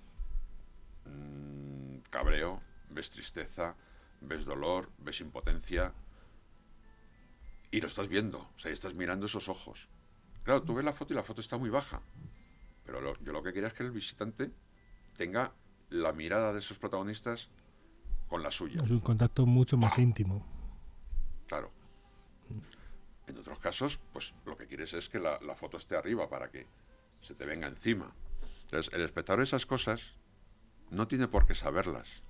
mm, cabreo, ves tristeza, ves dolor, ves impotencia. Y lo estás viendo, o sea, estás mirando esos ojos. Claro, tú ves la foto y la foto está muy baja. Pero lo- yo lo que quería es que el visitante tenga la mirada de esos protagonistas con la suya. Es un contacto mucho más íntimo. Claro. En otros casos, pues lo que quieres es que la, la foto esté arriba para que se te venga encima. Entonces, el espectador esas cosas no tiene por qué saberlas.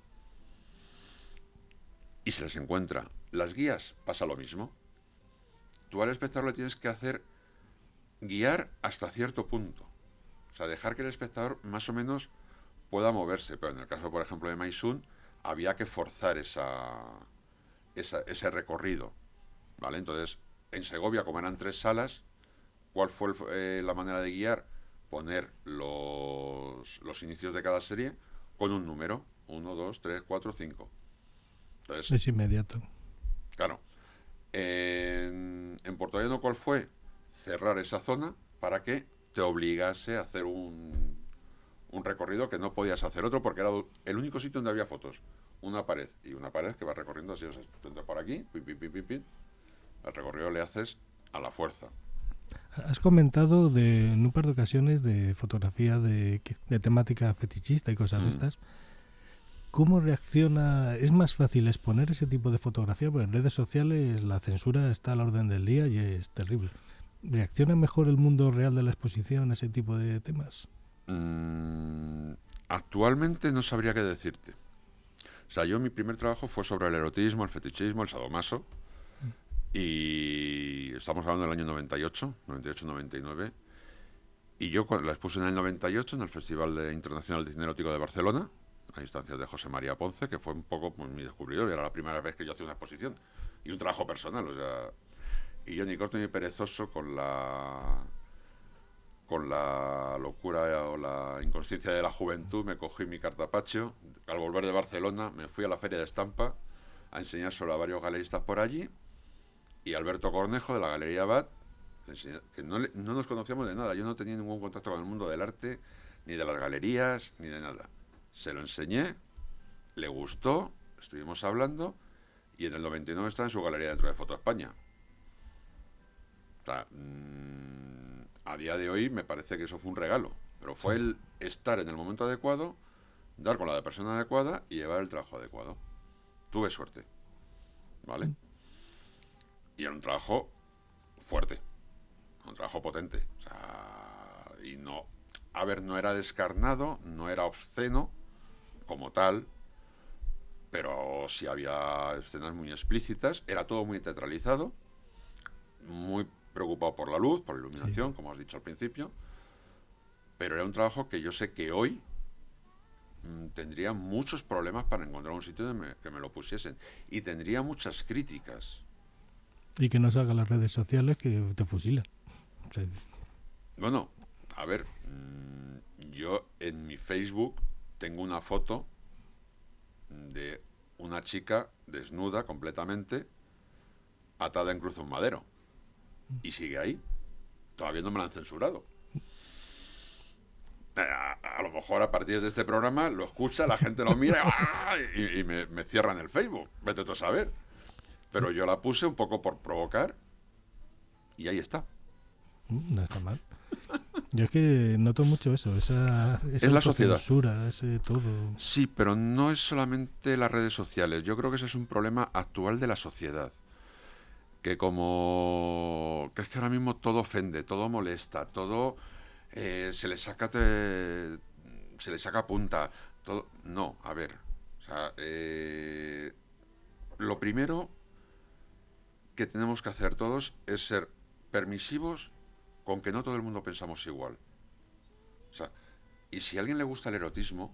Y se les encuentra. Las guías pasa lo mismo. Tú al espectador le tienes que hacer guiar hasta cierto punto. O sea, dejar que el espectador más o menos pueda moverse. Pero en el caso, por ejemplo, de Maisun, había que forzar esa, ese recorrido. ¿Vale? Entonces, en Segovia, como eran tres salas, ¿cuál fue eh, la manera de guiar? Poner los, los inicios de cada serie con un número. Uno, dos, tres, cuatro, cinco. Entonces, Es inmediato. Claro. En, en Puerto Llano, ¿cuál fue? Cerrar esa zona para que te obligase a hacer un, un recorrido que no podías hacer otro porque era el único sitio donde había fotos. Una pared y una pared que va recorriendo así, o sea, por aquí, pim, pim, pim, pim, pim. El recorrido le haces a la fuerza. Has comentado de, en un par de ocasiones de fotografía de, de temática fetichista y cosas de Mm. estas. ¿Cómo reacciona? ¿Es más fácil exponer ese tipo de fotografía? Porque en redes sociales la censura está a la orden del día y es terrible. ¿Reacciona mejor el mundo real de la exposición a ese tipo de temas? Mm, actualmente no sabría qué decirte. O sea, yo mi primer trabajo fue sobre el erotismo, el fetichismo, el sadomaso. Y estamos hablando del año 98, 98-99. Y yo la expuse en el 98 en el Festival de- Internacional de Cine Erótico de Barcelona, a instancias de José María Ponce, que fue un poco pues, mi descubridor. y Era la primera vez que yo hacía una exposición. Y un trabajo personal, o sea... Y yo ni corto ni perezoso con la con la locura o la inconsciencia de la juventud, me cogí mi cartapacho. Al volver de Barcelona, me fui a la Feria de Estampa a enseñárselo a varios galeristas por allí. Y Alberto Cornejo, de la Galería Bat, que no, le- no nos conocíamos de nada. Yo no tenía ningún contacto con el mundo del arte, ni de las galerías, ni de nada. Se lo enseñé, le gustó, estuvimos hablando, y en el 99 está en su galería dentro de Foto España. O sea, mm, a día de hoy me parece que eso fue un regalo, pero fue el estar en el momento adecuado, dar con la persona adecuada y llevar el trabajo adecuado. Tuve suerte, ¿vale? Y era un trabajo fuerte, un trabajo potente. O sea, y no, a ver, no era descarnado, no era obsceno como tal, pero sí había escenas muy explícitas, era todo muy teatralizado, muy preocupado por la luz, por la iluminación, como has dicho al principio, pero era un trabajo que yo sé que hoy mm, tendría muchos problemas para encontrar un sitio donde me- que me lo pusiesen y tendría muchas críticas. Y que no salgan las redes sociales que te fusilan. O sea, Bueno, a ver, mm, yo en mi Facebook tengo una foto de una chica desnuda completamente, atada en cruz un madero. Y sigue ahí. Todavía no me la han censurado. Eh, A, lo mejor a partir de este programa lo escucha, la gente lo mira y, y me, me cierran el Facebook. Vete tú a saber. Pero yo la puse un poco por provocar y ahí está. Mm, No está mal. Yo es que noto mucho eso, esa, esa Es la sociedad. ese todo. Sí, pero no es solamente las redes sociales. Yo creo que ese es un problema actual de la sociedad. Que como... que es que ahora mismo todo ofende, todo molesta, todo eh, se le saca te- se le saca punta. Todo... No, a ver. O sea, eh, lo primero que tenemos que hacer todos es ser permisivos con que no todo el mundo pensamos igual. O y si a alguien le gusta el erotismo,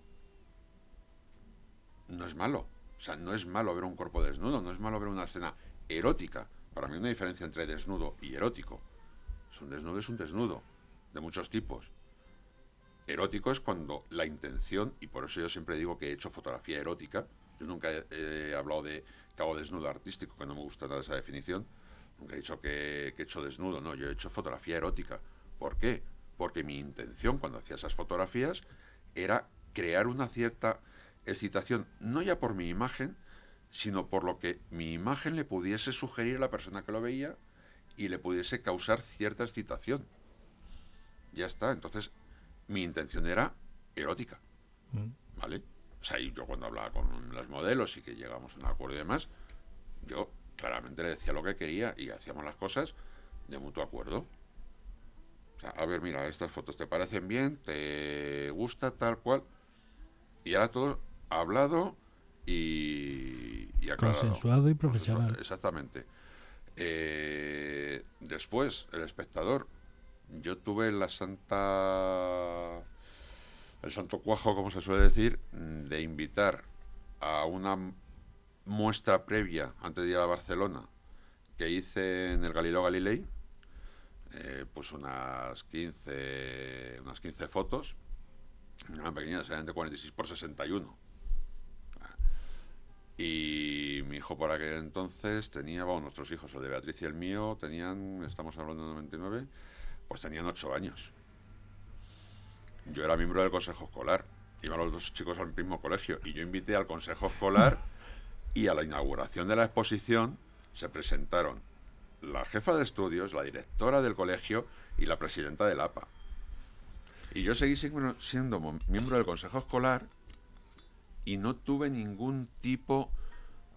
no es malo. O sea, no es malo ver un cuerpo desnudo, no es malo ver una escena erótica. Para mí una diferencia entre desnudo y erótico. Es un desnudo es un desnudo, de muchos tipos. Erótico es cuando la intención, y por eso yo siempre digo que he hecho fotografía erótica, yo nunca he, he hablado de que hago desnudo artístico, que no me gusta nada esa definición, nunca he dicho que, que he hecho desnudo, no, yo he hecho fotografía erótica. ¿Por qué? Porque mi intención cuando hacía esas fotografías era crear una cierta excitación, no ya por mi imagen, sino por lo que mi imagen le pudiese sugerir a la persona que lo veía y le pudiese causar cierta excitación. Ya está, entonces mi intención era erótica, Mm. ¿vale? O sea, yo cuando hablaba con las modelos y que llegamos a un acuerdo y demás, yo claramente le decía lo que quería y hacíamos las cosas de mutuo acuerdo. O sea, a ver, mira, estas fotos te parecen bien, te gusta tal cual. Y ahora todo hablado y, y aclarado. Consensuado y profesional. Consensuado, Exactamente. Eh, después, el espectador. Yo tuve la santa. El santo cuajo, como se suele decir, mm, de invitar a una muestra previa antes de ir a Barcelona que hice en el Galileo Galilei. eh, pues unas 15, unas 15 fotos. Eran pequeñas, eran de 46 por 61. Y mi hijo por aquel entonces tenía, bueno, nuestros hijos, el de Beatriz y el mío, tenían, estamos hablando de 99, pues tenían 8 años. Yo era miembro del consejo escolar, iban los dos chicos al mismo colegio, y yo invité al consejo escolar y a la inauguración de la exposición se presentaron la jefa de estudios, la directora del colegio y la presidenta del APA. Y yo seguí siendo, miembro del consejo escolar y no tuve ningún tipo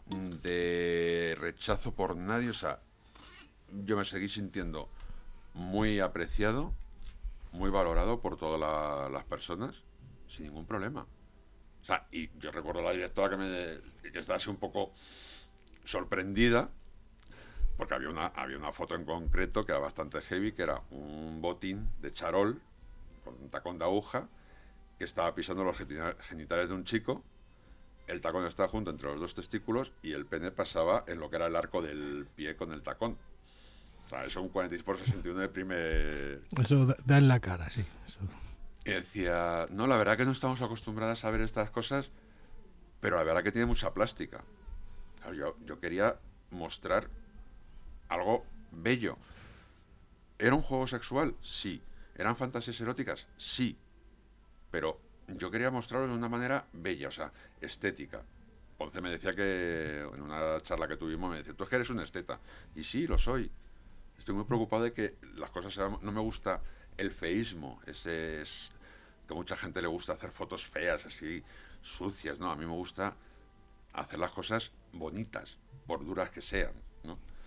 de rechazo por nadie. O sea, yo me seguí sintiendo muy apreciado, muy valorado por todas la- las personas, sin ningún problema. O sea, y yo recuerdo a la directora que, me, que estaba así un poco sorprendida, porque había una, había una foto en concreto que era bastante heavy, que era un botín de charol, con un tacón de aguja, que estaba pisando los genita- genitales de un chico, el tacón estaba junto entre los dos testículos y el pene pasaba en lo que era el arco del pie con el tacón. O sea, eso un 46 por 61 de primer... Eso da, da en la cara, sí. eso. Y decía, no, la verdad que no estamos acostumbradas a ver estas cosas, pero la verdad que tiene mucha plástica. Claro, yo, yo quería mostrar algo bello. ¿Era un juego sexual? Sí. ¿Eran fantasías eróticas? Sí. Pero yo quería mostrarlo de una manera bella, o sea, estética. Ponce me decía que en una charla que tuvimos me decía, tú es que eres un esteta. Y sí, lo soy. Estoy muy preocupado de que las cosas sean... No me gusta el feísmo, ese es que mucha gente le gusta hacer fotos feas, así, sucias, ¿no? A mí me gusta hacer las cosas bonitas, por duras que sean.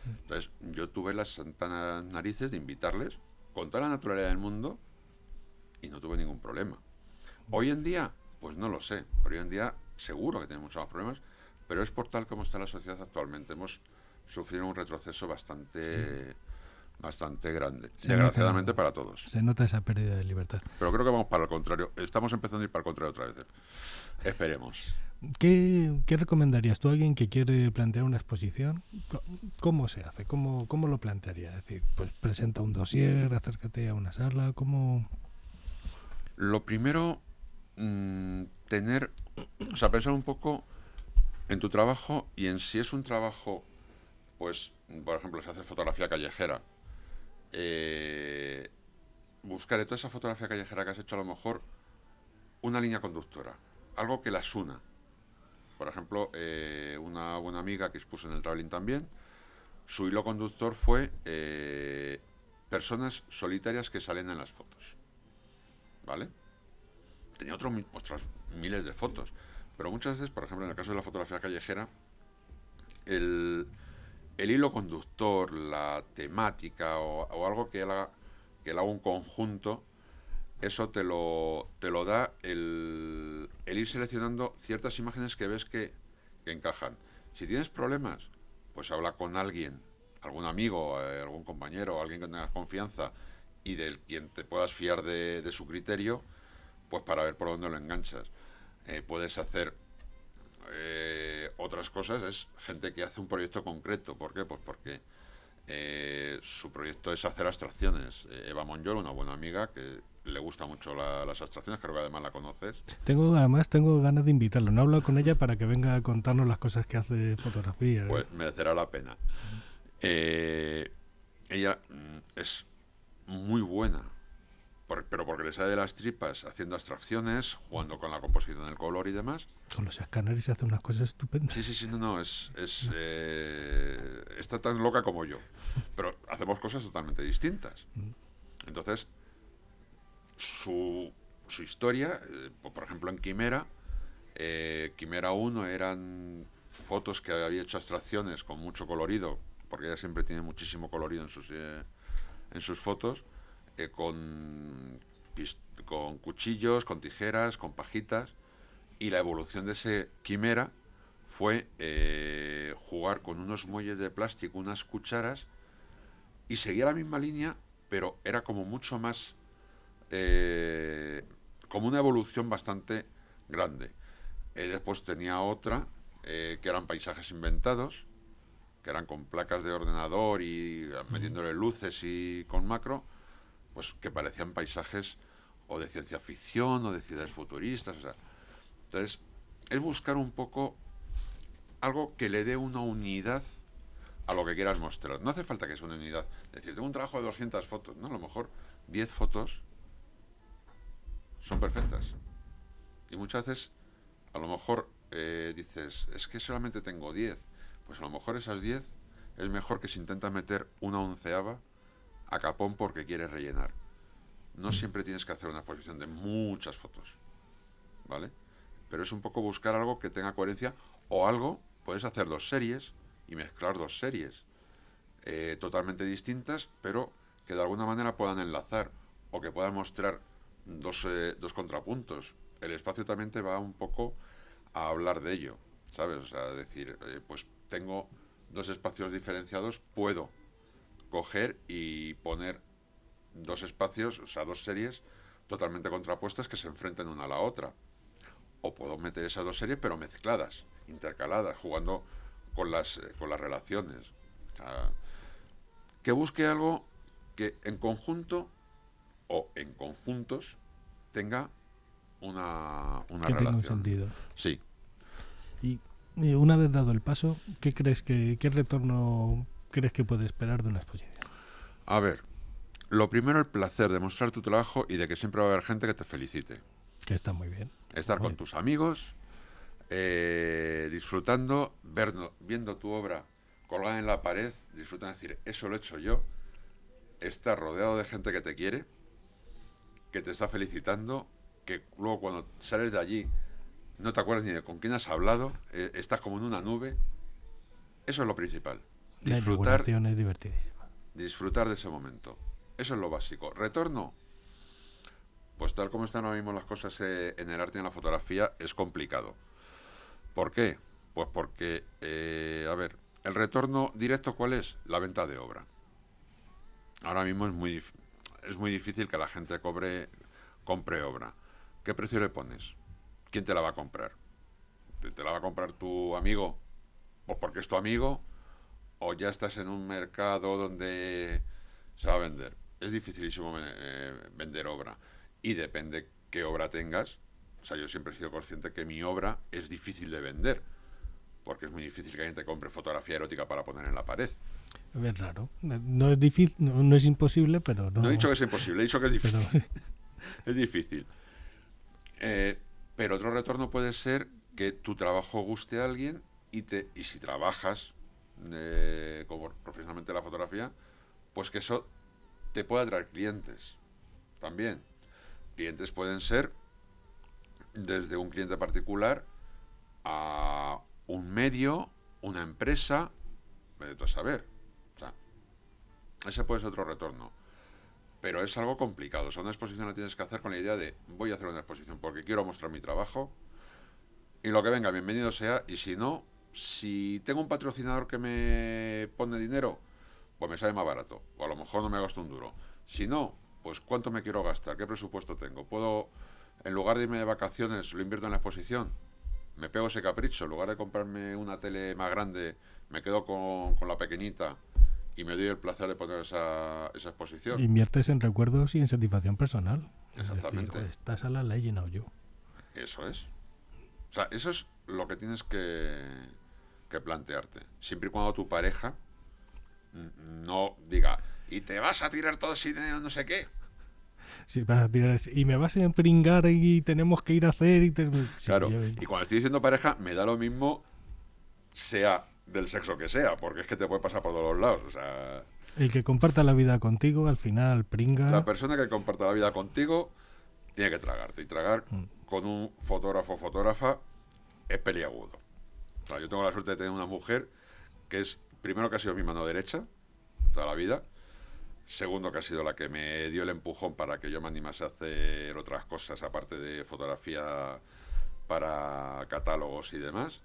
Entonces, yo tuve las santas narices de invitarles con toda la naturalidad del mundo y no tuve ningún problema. Hoy en día, pues no lo sé. Hoy en día seguro que tenemos muchos más problemas, pero es por tal como está la sociedad actualmente. Hemos sufrido un retroceso bastante, bastante grande, Se desgraciadamente nota- para todos. Se nota esa pérdida de libertad. Pero creo que vamos para el contrario. Estamos empezando a ir para el contrario otra vez. Esperemos. ¿Qué, qué recomendarías tú a alguien que quiere plantear una exposición? ¿Cómo se hace? ¿Cómo, cómo lo plantearía? Es decir, pues presenta un dossier, acércate a una sala, ¿cómo...? Lo primero, mm, tener, o sea, pensar un poco en tu trabajo y en si es un trabajo, pues, por ejemplo, si haces fotografía callejera, eh, buscar de toda esa fotografía callejera que has hecho a lo mejor una línea conductora, algo que las una. Por ejemplo, eh, una buena amiga que expuso en el traveling también, su hilo conductor fue eh, personas solitarias que salen en las fotos. ¿Vale? Tenía otras miles de fotos. Pero muchas veces, por ejemplo, en el caso de la fotografía callejera, el, el hilo conductor, la temática o, algo que él haga, que haga un conjunto, eso te lo, te lo da el, ir seleccionando ciertas imágenes que ves que, que encajan. Si tienes problemas, pues habla con alguien, algún amigo, eh, algún compañero, alguien que tengas confianza y del quien te puedas fiar de, de su criterio, pues para ver por dónde lo enganchas. Eh, puedes hacer eh, otras cosas, es gente que hace un proyecto concreto. ¿Por qué? Pues porque eh, su proyecto es hacer abstracciones. Eh, Eva Monjol, una buena amiga que le gusta mucho la- las abstracciones, creo que además la conoces. Tengo, además tengo ganas de invitarlo. No he hablado con ella para que venga a contarnos las cosas que hace fotografía. Pues merecerá la pena. Eh, ella mm, es muy buena, por- pero porque le sale de las tripas haciendo abstracciones, jugando con la composición del color y demás. Con los escáneres se hacen unas cosas estupendas. Sí, sí, sí, no, no, es, es, eh, está tan loca como yo, pero hacemos cosas totalmente distintas. Entonces, su, su historia, eh, po- por ejemplo, en Quimera, eh, Quimera 1 eran fotos que había hecho abstracciones con mucho colorido, porque ella siempre tiene muchísimo colorido en sus, eh, en sus fotos, eh, con, cuchillos, con tijeras, con pajitas, y la evolución de ese Quimera fue eh, jugar con unos muelles de plástico, unas cucharas, y seguía la misma línea, pero era como mucho más, eh, como una evolución bastante grande. Después tenía otra, que eran paisajes inventados, que eran con placas de ordenador y metiéndole luces y con macro, pues que parecían paisajes o de ciencia ficción o de ciudades futuristas. O sea, entonces, es buscar un poco algo que le dé una unidad a lo que quieras mostrar. No hace falta que sea una unidad. Es decir, tengo un trabajo de 200 fotos. No, a lo mejor 10 fotos son perfectas. Y muchas veces, a lo mejor eh, dices, es que solamente tengo 10. Pues a lo mejor esas 10 es mejor que si intentas meter una onceava a capón porque quieres rellenar. No siempre tienes que hacer una exposición de muchas fotos. ¿Vale? Pero es un poco buscar algo que tenga coherencia o algo, puedes hacer dos series y mezclar dos series eh, totalmente distintas, pero que de alguna manera puedan enlazar o que puedan mostrar dos, eh, dos contrapuntos. El espacio también te va un poco a hablar de ello, ¿sabes? O sea, decir, eh, pues tengo dos espacios diferenciados, puedo coger y poner dos espacios, o sea, dos series totalmente contrapuestas que se enfrenten una a la otra. O puedo meter esas dos series, pero mezcladas, intercaladas, jugando con las, eh, con las relaciones. Que busque algo que en conjunto o en conjuntos tenga una, una que tenga un relación. sentido. Sí. Y eh, una vez dado el paso, ¿qué crees que qué retorno crees que puede esperar de una exposición? A ver, lo primero el placer de mostrar tu trabajo y de que siempre va a haber gente que te felicite. Que está muy bien. Estar con tus amigos, eh, disfrutando, viendo tu obra colgada en la pared, disfrutando, decir, eso lo he hecho yo, estar rodeado de gente que te quiere, que te está felicitando, que luego cuando sales de allí no te acuerdas ni de con quién has hablado, eh, estás como en una nube. Eso es lo principal. Disfrutar es divertidísima. disfrutar de ese momento. Eso es lo básico. Retorno. Pues tal como están ahora mismo las cosas eh, en el arte y en la fotografía, es complicado. ¿Por qué? Pues porque, eh, a ver, el retorno directo, ¿cuál es? La venta de obra. Ahora mismo es muy, es muy difícil que la gente cobre, compre obra. ¿Qué precio le pones? ¿Quién te la va a comprar? te, te la va a comprar tu amigo o porque es tu amigo o ya estás en un mercado donde se va a vender. Es dificilísimo eh, vender obra y depende qué obra tengas. O sea, yo siempre he sido consciente que mi obra es difícil de vender porque es muy difícil que alguien te compre fotografía erótica para poner en la pared. Es raro. No es difícil, no, no es imposible, pero no. No he dicho que es imposible, he dicho que es pero- difícil. es difícil. Eh, pero otro retorno puede ser que tu trabajo guste a alguien y, te, y si trabajas eh, como profesionalmente la fotografía, pues que eso te pueda traer clientes también. Clientes pueden ser desde un cliente particular a un medio, una empresa, tú a saber. O sea, ese puede ser otro retorno pero es algo complicado. O sea, una exposición la tienes que hacer con la idea de voy a hacer una exposición porque quiero mostrar mi trabajo y lo que venga, bienvenido sea. Y si no, si tengo un patrocinador que me pone dinero, pues me sale más barato. O a lo mejor no me gasto un duro. Si no, pues cuánto me quiero gastar, qué presupuesto tengo. Puedo, en lugar de irme de vacaciones, lo invierto en la exposición. Me pego ese capricho. En lugar de comprarme una tele más grande, me quedo con, con la pequeñita y me doy el placer de poner esa, esa exposición. Inviertes en recuerdos y en satisfacción personal. Es decir, Exactamente. "Joder, esta sala la he llenado yo. Eso es. O sea, eso es lo que tienes que, que plantearte. Siempre y cuando tu pareja no diga, y te vas a tirar todo dinero, no sé qué. Si vas a tirar y me vas a empringar y tenemos que ir a hacer y te- sí, claro. yo- Y cuando estoy diciendo pareja, me da lo mismo, sea del sexo que sea, porque es que te puede pasar por todos los lados. O sea, el que comparta la vida contigo al final pringa. la persona que comparta la vida contigo tiene que tragarte. Y tragar Mm. con un fotógrafo o fotógrafa es peliagudo. O sea, yo tengo la suerte de tener una mujer que es, primero que ha sido mi mano derecha toda la vida, segundo que ha sido la que me dio el empujón para que yo me animase a hacer otras cosas aparte de fotografía para catálogos y demás.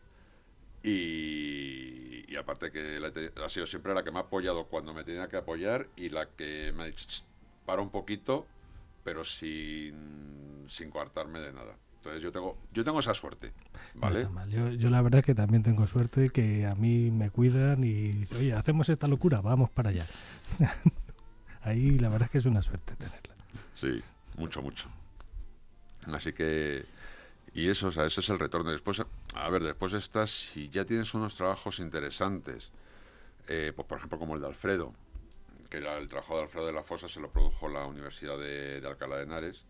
Y, y aparte que la ha sido siempre la que me ha apoyado cuando me tenía que apoyar y la que me ha dicho, "Ch, para un poquito, pero sin, sin coartarme de nada. Entonces yo tengo, yo tengo esa suerte, No ¿vale? está mal. Yo, yo la verdad es que también tengo suerte que a mí me cuidan y dicen, oye, hacemos esta locura, vamos para allá. Ahí la verdad es que es una suerte tenerla. Sí, mucho, mucho. Así que, y eso, o sea, ese es el retorno. Después, a ver, después estás, si ya tienes unos trabajos interesantes, eh, pues por ejemplo como el de Alfredo, que era el trabajo de Alfredo de la Fosa se lo produjo la Universidad de, de Alcalá de Henares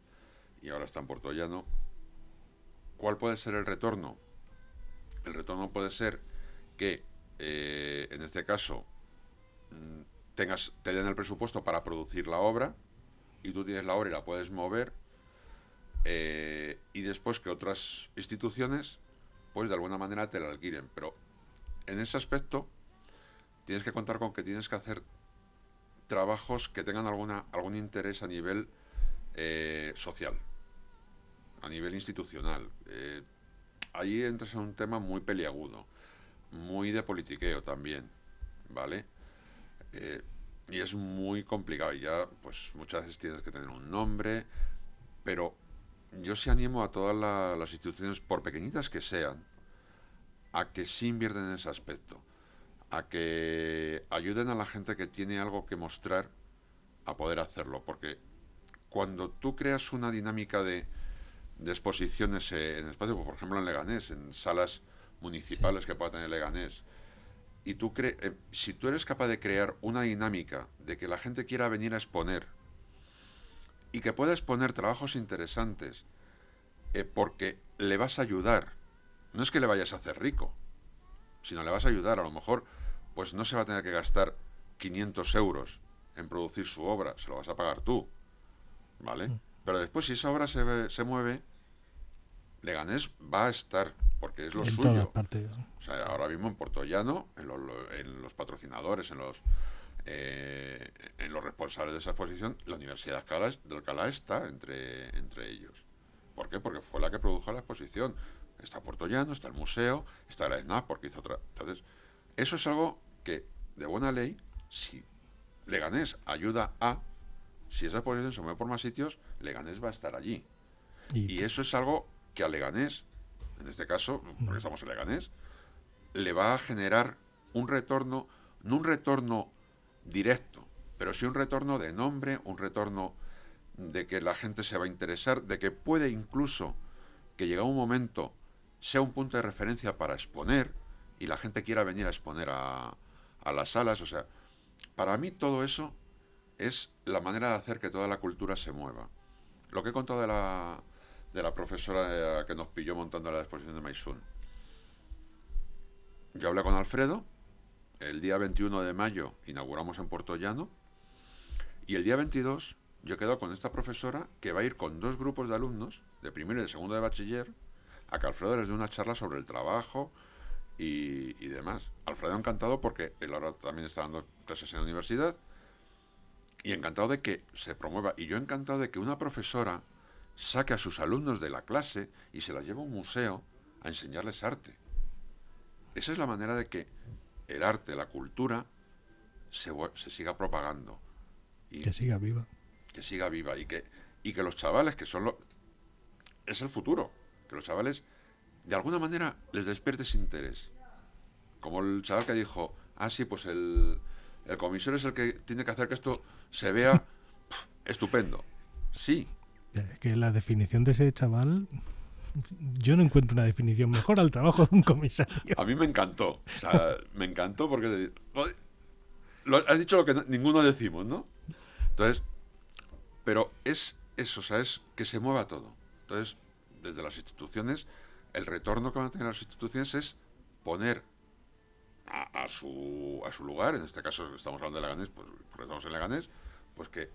y ahora está en Puerto Llano. ¿Cuál puede ser el retorno? El retorno puede ser que, eh, en este caso, mm, tengas, te den el presupuesto para producir la obra y tú tienes la obra y la puedes mover eh, y después que otras instituciones pues de alguna manera te la alquilen pero en ese aspecto tienes que contar con que tienes que hacer trabajos que tengan alguna algún interés a nivel eh, social a nivel institucional Eh, ahí entras en un tema muy peliagudo muy de politiqueo también vale eh, y es muy complicado. Y ya, pues muchas veces tienes que tener un nombre, pero yo sí animo a todas la- las instituciones, por pequeñitas que sean, a que sí invierten en ese aspecto, a que ayuden a la gente que tiene algo que mostrar a poder hacerlo, porque cuando tú creas una dinámica de, de exposiciones eh, en espacio, por ejemplo en Leganés, en salas municipales que pueda tener Leganés, y tú cre eh, si tú eres capaz de crear una dinámica de que la gente quiera venir a exponer y que pueda exponer trabajos interesantes eh, porque le vas a ayudar, no es que le vayas a hacer rico, sino le vas a ayudar, a lo mejor pues no se va a tener que gastar 500 euros en producir su obra, se lo vas a pagar tú, ¿vale? Pero después si esa obra se, se mueve, Leganés va a estar, porque es lo en suyo. todas partes. O sea, ahora mismo en Puerto Llano, en, lo- lo- en los patrocinadores, en los eh, en los responsables de esa exposición, la Universidad de Alcalá, de Alcalá está entre, entre ellos. ¿Por qué? Porque fue la que produjo la exposición. Está Puerto Llano, está el museo, está la ESNAP, porque hizo otra. Entonces, eso es algo que, de buena ley, si Leganés ayuda a, si esa exposición se mueve por más sitios, Leganés va a estar allí. Y, Y eso es algo que a Leganés en este caso, porque estamos en Leganés, le va a generar un retorno, no un retorno directo, pero sí un retorno de nombre, un retorno de que la gente se va a interesar, de que puede incluso que llegue un momento sea un punto de referencia para exponer y la gente quiera venir a exponer a, a las salas. O sea, para mí todo eso es la manera de hacer que toda la cultura se mueva. Lo que he contado de la, de la profesora eh, que nos pilló montando la exposición de Maisun. Yo hablé con Alfredo, el día 21 de mayo inauguramos en Puerto Llano y el día 22 yo quedo con esta profesora que va a ir con dos grupos de alumnos, de primero y de segundo de bachiller, a que Alfredo les dé una charla sobre el trabajo y, demás. Alfredo encantado porque él ahora también está dando clases en la universidad y encantado de que se promueva. Y yo encantado de que una profesora saque a sus alumnos de la clase y se las lleve a un museo a enseñarles arte. Esa es la manera de que el arte, la cultura, se, se siga propagando. Y Que siga viva. que siga viva y que, y que los chavales, que son lo, es el futuro, que los chavales de alguna manera les despiertes interés. Como el chaval que dijo, ah, sí, pues el, el comisario es el que tiene que hacer que esto se vea pf, estupendo. Sí, Es que la definición de ese chaval, yo no encuentro una definición mejor al trabajo de un comisario. a mí me encantó. Me encantó porque lo, has dicho lo que no- ninguno decimos, ¿no? Entonces, pero es eso, o sea, es que se mueva todo. Entonces, desde las instituciones, el retorno que van a tener las instituciones es poner a, a su, a su lugar, en este caso estamos hablando de Leganés, pues porque estamos en Leganés, pues que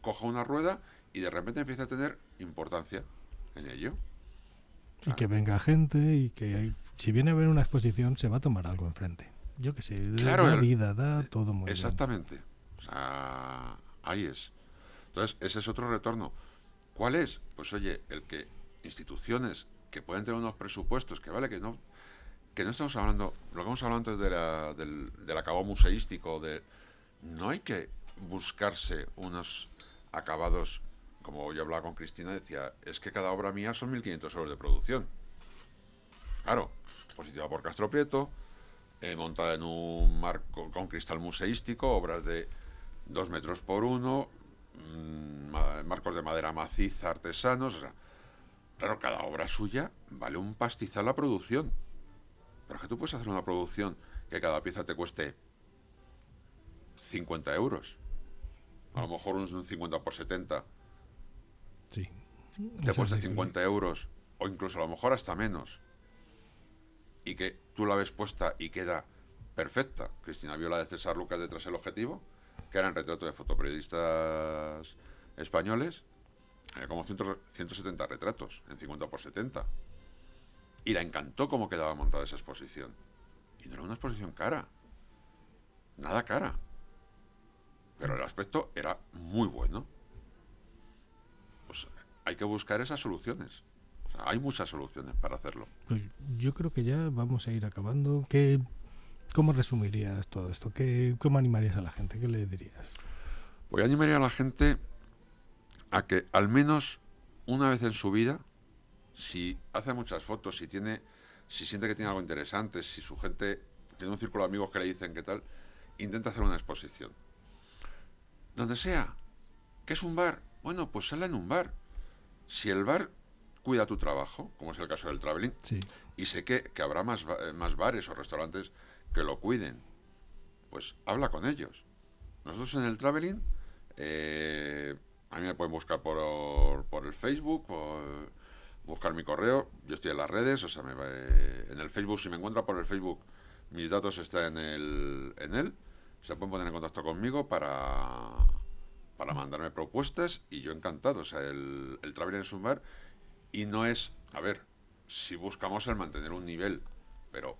coja una rueda y de repente empiece a tener importancia en ello. Y que venga gente y que si viene a ver una exposición se va a tomar algo enfrente. Yo que sé, Claro, da el- vida, da todo muy bien. Exactamente. O sea, ahí es. Entonces, ese es otro retorno. ¿Cuál es? Pues oye, el que instituciones que pueden tener unos presupuestos, que vale, que no, que no estamos hablando, lo que hemos hablado antes de la, del, del acabado museístico, de no hay que buscarse unos acabados, como yo hablaba con Cristina, decía, es que cada obra mía son 1.500 euros de producción. Claro, positiva por Castro Prieto, eh, montada en un marco con cristal museístico, obras de dos metros por uno, mm, ma- marcos de madera maciza artesanos. Claro, cada obra suya vale un pastizal la producción. Pero es que tú puedes hacer una producción que cada pieza te cueste 50 euros. A lo mejor un 50 por 70 Sí. te cuesta sí que- 50 euros o incluso a lo mejor hasta menos y que tú la ves puesta y queda perfecta. Cristina vio la de César Lucas detrás el objetivo, que eran retratos de fotoperiodistas españoles, era como 100 170 retratos en 50 por 70. Y la encantó cómo quedaba montada esa exposición. Y no era una exposición cara. Nada cara. Pero el aspecto era muy bueno hay que buscar esas soluciones. O sea, hay muchas soluciones para hacerlo. Pues yo creo que ya vamos a ir acabando. ¿Qué, ¿Cómo resumirías todo esto? ¿Qué, ¿Cómo animarías a la gente? ¿Qué le dirías? Voy a animar a la gente a que al menos una vez en su vida, si hace muchas fotos, si tiene, si siente que tiene algo interesante, si su gente tiene un círculo de amigos que le dicen qué tal, intenta hacer una exposición. Donde sea. ¿Qué es un bar? Bueno, pues sale en un bar. Si el bar cuida tu trabajo, como es el caso del traveling, Sí. y sé que, que habrá más, eh, más bares o restaurantes que lo cuiden, pues habla con ellos. Nosotros en el traveling, eh, a mí me pueden buscar por, por el Facebook, por buscar mi correo, yo estoy en las redes, o sea, me va- eh, en el Facebook, si me encuentra por el Facebook, mis datos están en, el, en él, se pueden poner en contacto conmigo para, para mandarme propuestas y yo encantado, o sea, el, el traveling es un bar y no es, a ver, si buscamos el mantener un nivel, pero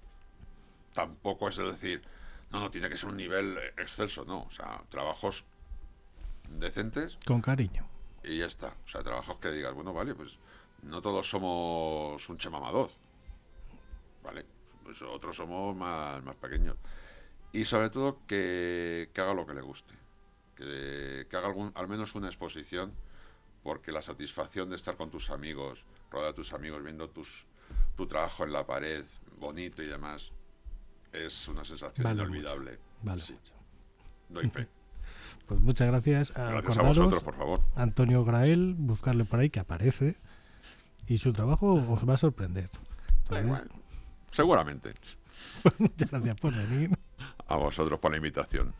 tampoco es el decir, no, no, tiene que ser un nivel excelso, no, o sea, trabajos decentes Con cariño. y ya está, o sea, trabajos que digas, bueno, vale, pues no todos somos un chemamadoz, ¿vale? Pues otros somos más, más pequeños. Y sobre todo que, que haga lo que le guste, que, haga algún, al menos una exposición, porque la satisfacción de estar con tus amigos, rodeado de tus amigos, viendo tus, tu trabajo en la pared, bonito y demás, es una sensación inolvidable. Vale Doy fe. Pues muchas gracias. Ah, a gracias vosotros, por favor. Antonio Grael, buscarle por ahí que aparece y su trabajo os va a sorprender. Seguramente. Muchas gracias por venir. A vosotros por la invitación.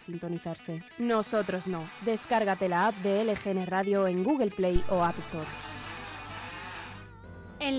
sintonizarse. Nosotros no. Descárgate la app de LGN Radio en Google Play o App Store.